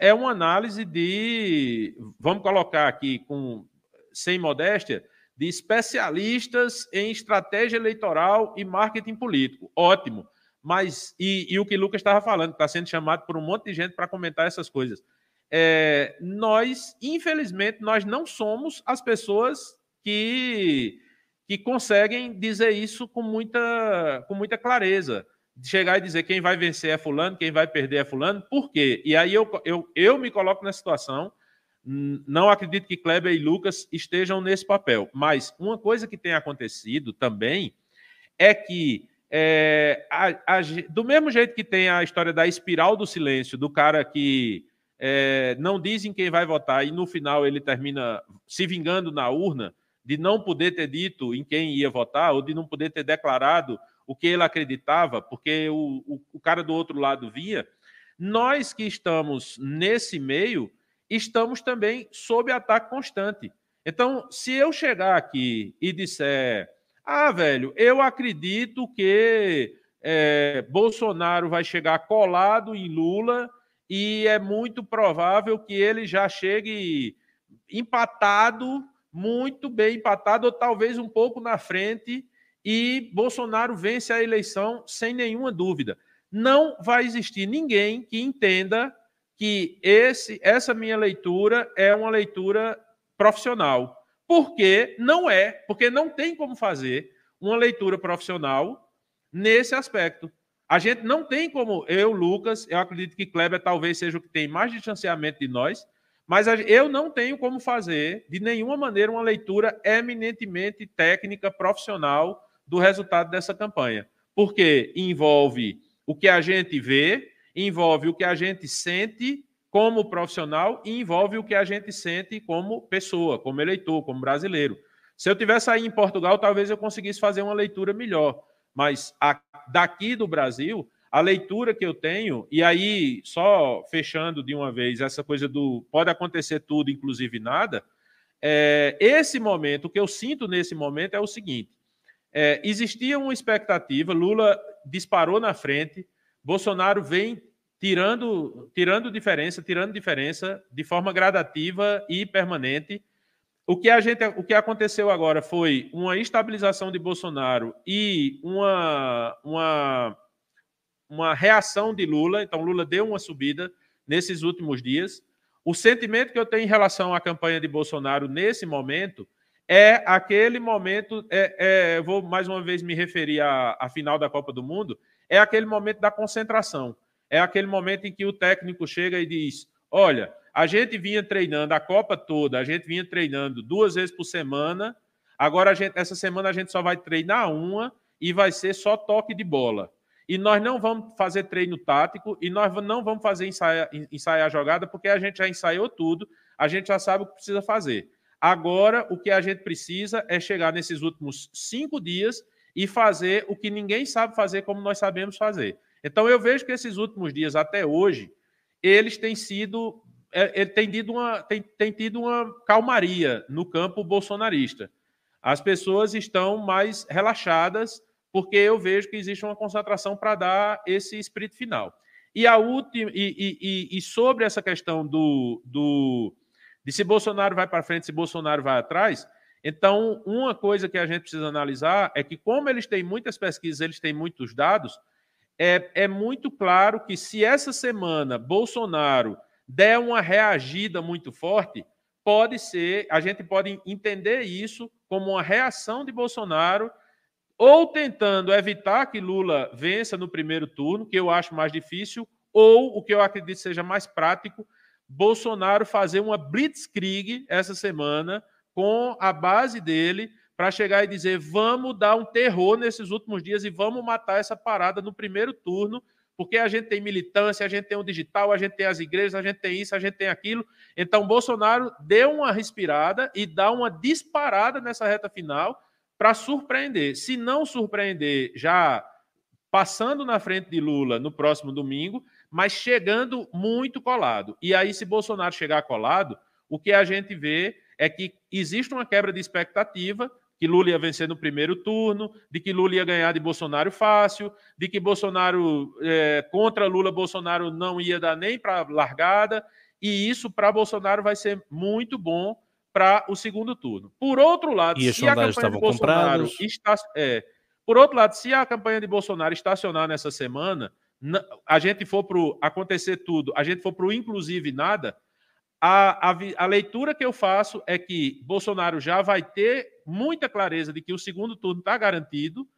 é uma análise de, vamos colocar aqui com sem modéstia, de especialistas em estratégia eleitoral e marketing político. Ótimo. Mas, e, e o que o Lucas estava falando, está sendo chamado por um monte de gente para comentar essas coisas. É, nós, infelizmente, nós não somos as pessoas que, que conseguem dizer isso com muita, com muita clareza. De chegar e dizer quem vai vencer é fulano, quem vai perder é fulano, por quê? E aí eu, eu, eu me coloco na situação, não acredito que Kleber e Lucas estejam nesse papel, mas uma coisa que tem acontecido também é que é, a, a, do mesmo jeito que tem a história da espiral do silêncio, do cara que é, não dizem quem vai votar e no final ele termina se vingando na urna de não poder ter dito em quem ia votar ou de não poder ter declarado o que ele acreditava, porque o, o, o cara do outro lado via. Nós que estamos nesse meio, estamos também sob ataque constante. Então, se eu chegar aqui e disser ah, velho, eu acredito que é, Bolsonaro vai chegar colado em Lula e é muito provável que ele já chegue empatado, muito bem empatado, ou talvez um pouco na frente, e Bolsonaro vence a eleição sem nenhuma dúvida. Não vai existir ninguém que entenda que esse, essa minha leitura é uma leitura profissional. Porque não é, porque não tem como fazer uma leitura profissional nesse aspecto. A gente não tem como, eu, Lucas, eu acredito que Kleber talvez seja o que tem mais distanciamento de nós, mas eu não tenho como fazer, de nenhuma maneira, uma leitura eminentemente técnica, profissional do resultado dessa campanha. Porque envolve o que a gente vê, envolve o que a gente sente como profissional e envolve o que a gente sente como pessoa, como eleitor, como brasileiro. Se eu tivesse aí em Portugal, talvez eu conseguisse fazer uma leitura melhor. Mas a, daqui do Brasil, a leitura que eu tenho, e aí, só fechando de uma vez, essa coisa do pode acontecer tudo, inclusive nada, é, esse momento, o que eu sinto nesse momento é o seguinte: é, existia uma expectativa, Lula disparou na frente, Bolsonaro vem tirando, tirando diferença, tirando diferença de forma gradativa e permanente. O que, a gente, o que aconteceu agora foi uma estabilização de Bolsonaro e uma, uma, uma reação de Lula. Então, Lula deu uma subida nesses últimos dias. O sentimento que eu tenho em relação à campanha de Bolsonaro nesse momento é aquele momento. É, é, vou mais uma vez me referir à, à final da Copa do Mundo. É aquele momento da concentração. É aquele momento em que o técnico chega e diz: Olha, a gente vinha treinando a Copa toda, a gente vinha treinando duas vezes por semana. Agora, gente, essa semana, a gente só vai treinar uma e vai ser só toque de bola. E nós não vamos fazer treino tático e nós não vamos fazer ensaiar, ensaiar a jogada, porque a gente já ensaiou tudo, a gente já sabe o que precisa fazer. Agora, o que a gente precisa é chegar nesses últimos cinco dias e fazer o que ninguém sabe fazer como nós sabemos fazer. Então, eu vejo que esses últimos dias, até hoje, eles têm sido é, ele tem tido, uma, tem, tem tido uma calmaria no campo bolsonarista. As pessoas estão mais relaxadas, porque eu vejo que existe uma concentração para dar esse espírito final. E a última, e, e, e sobre essa questão do, do de se Bolsonaro vai para frente, se Bolsonaro vai atrás, então uma coisa que a gente precisa analisar é que, como eles têm muitas pesquisas, eles têm muitos dados, é, é muito claro que se essa semana Bolsonaro der uma reagida muito forte, pode ser, a gente pode entender isso como uma reação de Bolsonaro ou tentando evitar que Lula vença no primeiro turno, que eu acho mais difícil, ou o que eu acredito seja mais prático, Bolsonaro fazer uma blitzkrieg essa semana com a base dele para chegar e dizer: vamos dar um terror nesses últimos dias e vamos matar essa parada no primeiro turno porque a gente tem militância, a gente tem o digital, a gente tem as igrejas, a gente tem isso, a gente tem aquilo. Então, Bolsonaro deu uma respirada e dá uma disparada nessa reta final para surpreender. Se não surpreender, já passando na frente de Lula no próximo domingo, mas chegando muito colado. E aí, se Bolsonaro chegar colado, o que a gente vê é que existe uma quebra de expectativa, que Lula ia vencer no primeiro turno, de que Lula ia ganhar de Bolsonaro fácil, de que Bolsonaro, é, contra Lula, Bolsonaro não ia dar nem para largada, e isso para Bolsonaro vai ser muito bom para o segundo turno. Por outro lado, e se a campanha de Bolsonaro está, é, por outro lado, se a campanha de Bolsonaro estacionar nessa semana, a gente for para acontecer tudo, a gente for para o inclusive nada, a, a, a, leitura que eu faço é que Bolsonaro já vai ter muita clareza de que o segundo turno está garantido,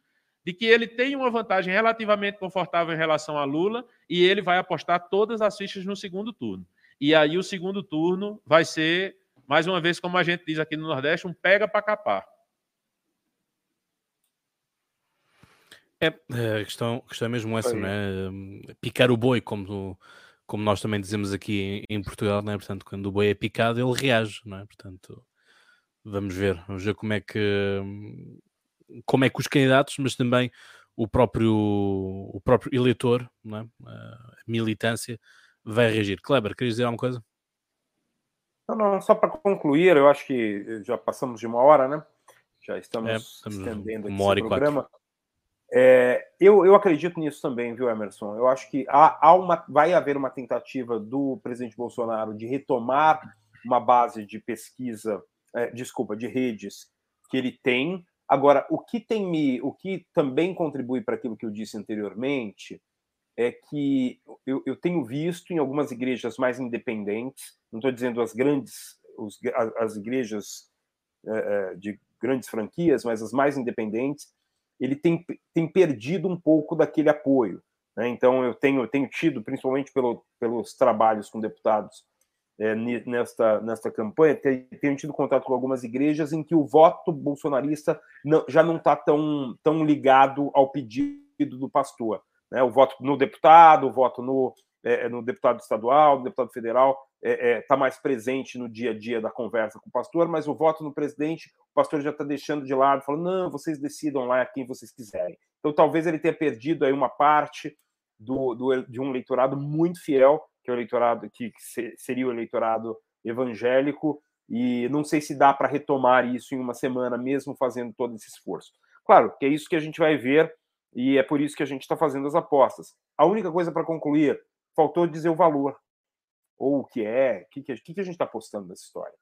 de que ele tem uma vantagem relativamente confortável em relação a Lula e ele vai apostar todas as fichas no segundo turno. E aí o segundo turno vai ser, mais uma vez, como a gente diz aqui no Nordeste, um pega para capar. É, a questão, a questão é mesmo essa, não é? Picar o boi, como como nós também dizemos aqui em, em Portugal, não é? Portanto, quando o boi é picado, ele reage, não é? Portanto, vamos ver, vamos ver como é que como é que os candidatos, mas também o próprio o próprio eleitor, é? a militância, vai reagir. Kleber, querias dizer alguma coisa? Não, não, só para concluir, eu acho que já passamos de uma hora, né? Já estamos, é, estamos estendendo aqui o programa. É, eu, eu acredito nisso também, viu, Emerson? Eu acho que há, há uma, vai haver uma tentativa do presidente Bolsonaro de retomar uma base de pesquisa, é, desculpa, de redes que ele tem. Agora, o que tem me, o que também contribui para aquilo que eu disse anteriormente é que eu, eu tenho visto em algumas igrejas mais independentes, não estou dizendo as grandes, os, as, as igrejas é, de grandes franquias, mas as mais independentes, ele tem, tem perdido um pouco daquele apoio. Né? Então, eu tenho, eu tenho tido, principalmente pelo, pelos trabalhos com deputados é, nesta, nesta campanha, tenho tido contato com algumas igrejas em que o voto bolsonarista não, já não está tão, tão ligado ao pedido do pastor. Né? O voto no deputado, o voto no, é, no deputado estadual, no deputado federal, está é, é, tá mais presente no dia a dia da conversa com o pastor, mas o voto no presidente, o pastor já está deixando de lado, falando, não, vocês decidam lá quem vocês quiserem. Então, talvez ele tenha perdido aí uma parte do, do de um eleitorado muito fiel, que é o eleitorado que, seria o eleitorado evangélico, e não sei se dá para retomar isso em uma semana, mesmo fazendo todo esse esforço. Claro, que é isso que a gente vai ver, e é por isso que a gente está fazendo as apostas. A única coisa para concluir, faltou dizer o valor ou o que é? O que, que, que a gente está postando nessa história?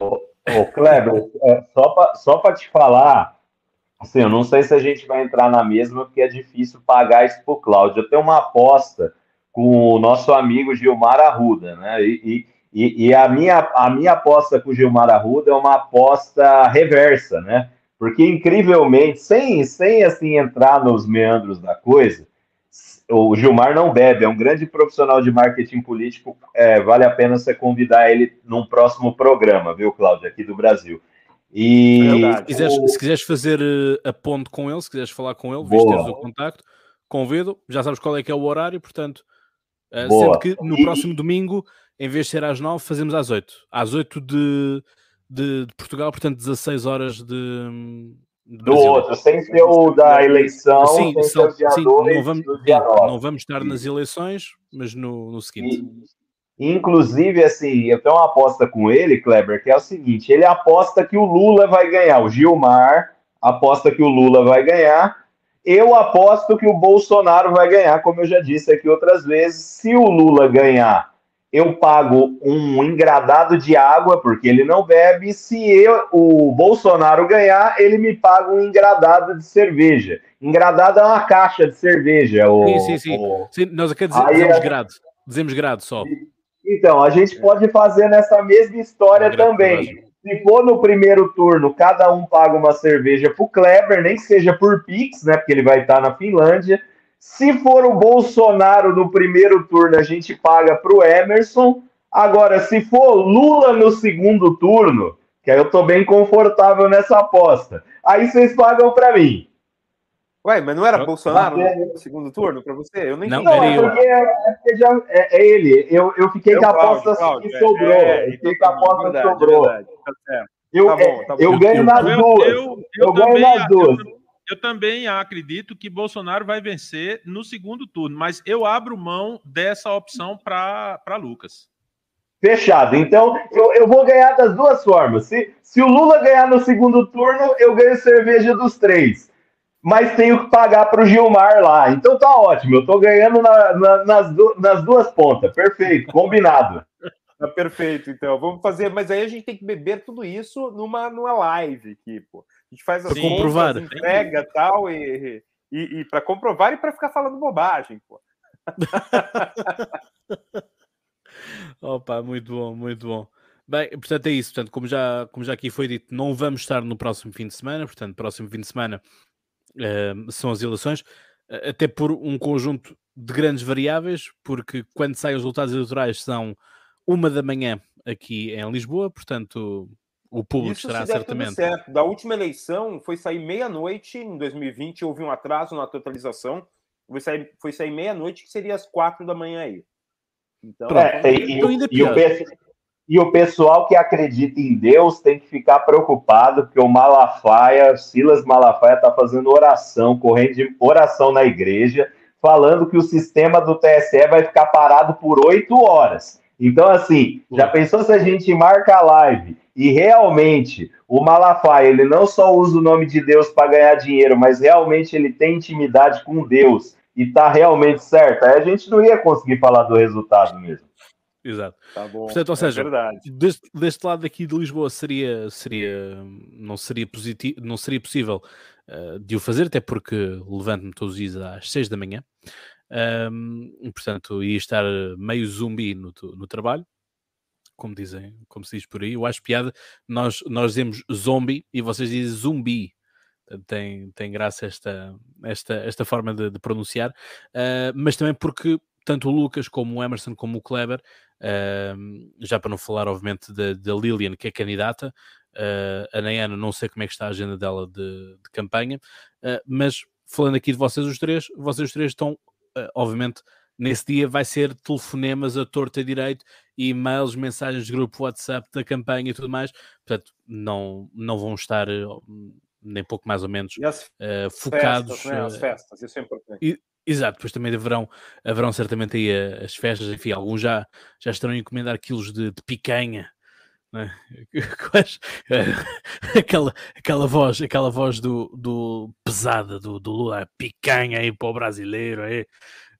Ô, ô Kleber, é, só para te falar, assim, eu não sei se a gente vai entrar na mesma, porque é difícil pagar isso para o Cláudio. Eu tenho uma aposta com o nosso amigo Gilmar Arruda, né? E, e, e, a, minha, a minha aposta com o Gilmar Arruda é uma aposta reversa, né? Porque, incrivelmente, sem, sem assim entrar nos meandros da coisa, o Gilmar não bebe, é um grande profissional de marketing político. É, vale a pena você convidar ele num próximo programa, viu, Cláudio, aqui do Brasil. E é se, quiseres, se quiseres fazer uh, a ponte com ele, se quiseres falar com ele, visto teres o contacto, convido. Já sabes qual é que é o horário, portanto, uh, sendo que no e... próximo domingo, em vez de ser às 9, fazemos às 8. Às 8 de, de, de Portugal, portanto, 16 horas de do outro, sem ser o da eleição, sim, só, sim, não, vamos, não vamos estar nas eleições, mas no, no seguinte. Inclusive, assim, eu tenho uma aposta com ele, Kleber, que é o seguinte: ele aposta que o Lula vai ganhar, o Gilmar aposta que o Lula vai ganhar. Eu aposto que o Bolsonaro vai ganhar, como eu já disse aqui outras vezes. Se o Lula ganhar, eu pago um engradado de água, porque ele não bebe. Se eu, o Bolsonaro ganhar, ele me paga um engradado de cerveja. Engradado é uma caixa de cerveja. O, sim, sim, sim. O... sim nós aqui dizemos, dizemos é... grado. Dizemos grado só. Então, a gente pode fazer nessa mesma história também. Se for no primeiro turno, cada um paga uma cerveja pro Kleber, nem que seja por Pix, né? Porque ele vai estar na Finlândia. Se for o Bolsonaro no primeiro turno, a gente paga para o Emerson. Agora, se for Lula no segundo turno, que aí eu tô bem confortável nessa aposta, aí vocês pagam para mim. Ué, mas não era Bolsonaro no segundo turno para você? Eu nem não, não é porque, é, é, já, é, é, ele. Eu, eu fiquei com a aposta que sobrou. É, eu fiquei com a aposta que sobrou. Tá eu, tá bom, tá bom. eu ganho nas duas. Eu, eu, eu ganho nas duas. Eu também acredito que Bolsonaro vai vencer no segundo turno, mas eu abro mão dessa opção para Lucas. Fechado. Então, eu, eu vou ganhar das duas formas. Se, se o Lula ganhar no segundo turno, eu ganho cerveja dos três. Mas tenho que pagar para o Gilmar lá. Então tá ótimo. Eu tô ganhando na, na, nas, du nas duas pontas. Perfeito. Combinado. Tá perfeito, então. Vamos fazer. Mas aí a gente tem que beber tudo isso numa, numa live aqui, pô. A gente faz as pra comprovar. entrega tal, e, e, e para comprovar e para ficar falando bobagem, pô. Opa, muito bom, muito bom. Bem, portanto é isso. Portanto, como já, como já aqui foi dito, não vamos estar no próximo fim de semana. Portanto, próximo fim de semana uh, são as eleições, até por um conjunto de grandes variáveis, porque quando saem os resultados eleitorais são uma da manhã aqui em Lisboa, portanto o público Isso estará se certamente. certo. Da última eleição foi sair meia-noite em 2020, houve um atraso na totalização. Foi sair, foi sair meia-noite, que seria às quatro da manhã aí. Então, é, e, então e, e, o, e, o, pessoal que acredita em Deus tem que ficar preocupado, porque o Malafaia, Silas Malafaia, está fazendo oração, correndo de oração na igreja, falando que o sistema do TSE vai ficar parado por oito horas. Então, assim, já pensou se a gente marca a live e realmente o Malafaia, ele não só usa o nome de Deus para ganhar dinheiro, mas realmente ele tem intimidade com Deus e tá realmente certo, aí a gente não ia conseguir falar do resultado mesmo. Exato. Tá bom. Portanto, ou é seja, verdade. deste, deste lado aqui de Lisboa seria, seria, não seria positivo, não seria possível uh, de o fazer, até porque levanto-me todos os dias às 6 da manhã. Um, portanto, ia estar meio zumbi no, no trabalho, como dizem, como se diz por aí. Eu acho piada, nós, nós dizemos zombie e vocês dizem zumbi. Tem, tem graça esta, esta, esta forma de, de pronunciar, uh, mas também porque tanto o Lucas como o Emerson como o Kleber, uh, já para não falar obviamente da, da Lilian que é candidata, uh, a Nayana não sei como é que está a agenda dela de, de campanha, uh, mas falando aqui de vocês os três, vocês os três estão obviamente nesse dia vai ser telefonemas a torta e direito, e-mails, mensagens de grupo WhatsApp da campanha e tudo mais, portanto não, não vão estar nem pouco mais ou menos uh, focados. Festas, né? As festas, é. Exato, depois também haverão, haverão certamente aí as festas, enfim, alguns já, já estarão a encomendar quilos de, de picanha, né? aquela, aquela voz, aquela voz do, do pesada do, do Lula, picanha aí para o brasileiro, aí.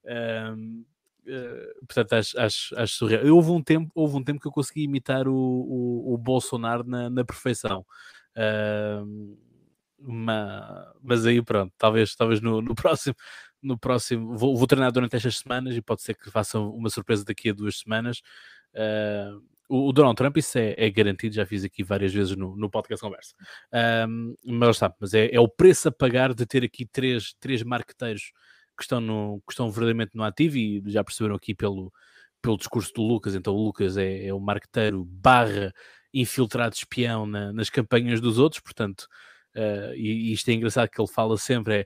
Um, eh, portanto, acho, acho, acho surreal. Houve um, tempo, houve um tempo que eu consegui imitar o, o, o Bolsonaro na, na perfeição. Uh, uma, mas aí pronto, talvez, talvez no, no próximo no próximo, vou, vou, treinar durante estas semanas e pode ser que faça uma surpresa daqui a duas semanas. Uh, o, o, Donald Trump, isso é, é, garantido, já fiz aqui várias vezes no, no podcast Conversa. Um, mas está, mas é, é, o preço a pagar de ter aqui três, três marqueteiros que estão, no, que estão verdadeiramente no ativo e já perceberam aqui pelo, pelo discurso do Lucas. Então, o Lucas é, é o marqueteiro barra infiltrado espião na, nas campanhas dos outros, portanto. Uh, e, e, isto é engraçado que ele fala sempre é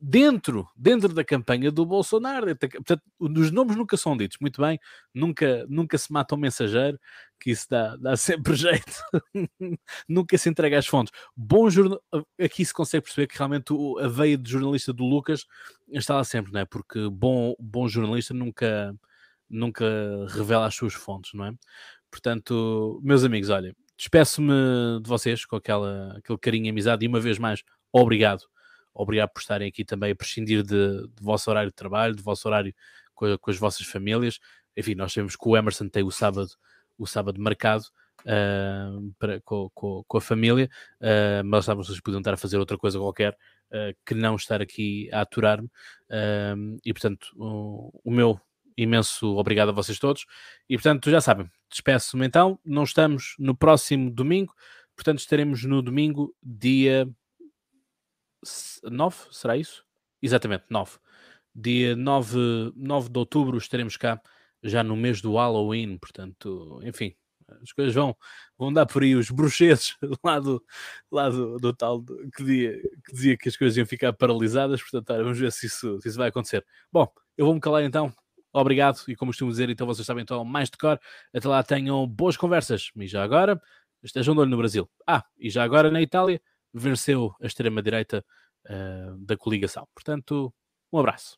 dentro, dentro da campanha do Bolsonaro. Portanto, os nomes nunca são ditos, muito bem, nunca, nunca se mata um mensageiro, que isso dá, dá sempre jeito, nunca se entrega as fontes. Bom jornal... Aqui se consegue perceber que realmente a veia de jornalista do Lucas está lá sempre, não é? Porque bom, bom jornalista nunca, nunca revela as suas fontes, não é? Portanto, meus amigos, olha, despeço-me de vocês com aquela, aquele carinho e amizade e uma vez mais, obrigado obrigado por estarem aqui também a prescindir de, de vosso horário de trabalho, do vosso horário com, com, as vossas famílias. Enfim, nós sabemos que o Emerson tem o sábado, o sábado marcado uh, para, com, com, com, a família, uh, mas sabem vocês podiam estar a fazer outra coisa qualquer uh, que não estar aqui a aturar-me. e portanto, o, o meu imenso obrigado a vocês todos. E portanto, já sabem, despeço-me então. Não estamos no próximo domingo, portanto, estaremos no domingo, dia 9, será isso? Exatamente, 9. Dia 9, 9 de outubro estaremos cá, já no mês do Halloween, portanto, enfim, as coisas vão, vão dar por aí os bruxeses lá do, lá do, do tal que, dizia, que dizia que as coisas iam ficar paralisadas, portanto, vamos ver se isso, se isso vai acontecer. Bom, eu vou-me calar então. Obrigado, e como costumo dizer, então vocês sabem então mais de cor. Até lá tenham boas conversas. E já agora, estejam de olho no Brasil. Ah, e já agora na Itália, venceu a extrema-direita uh, da coligação. Portanto, um abraço.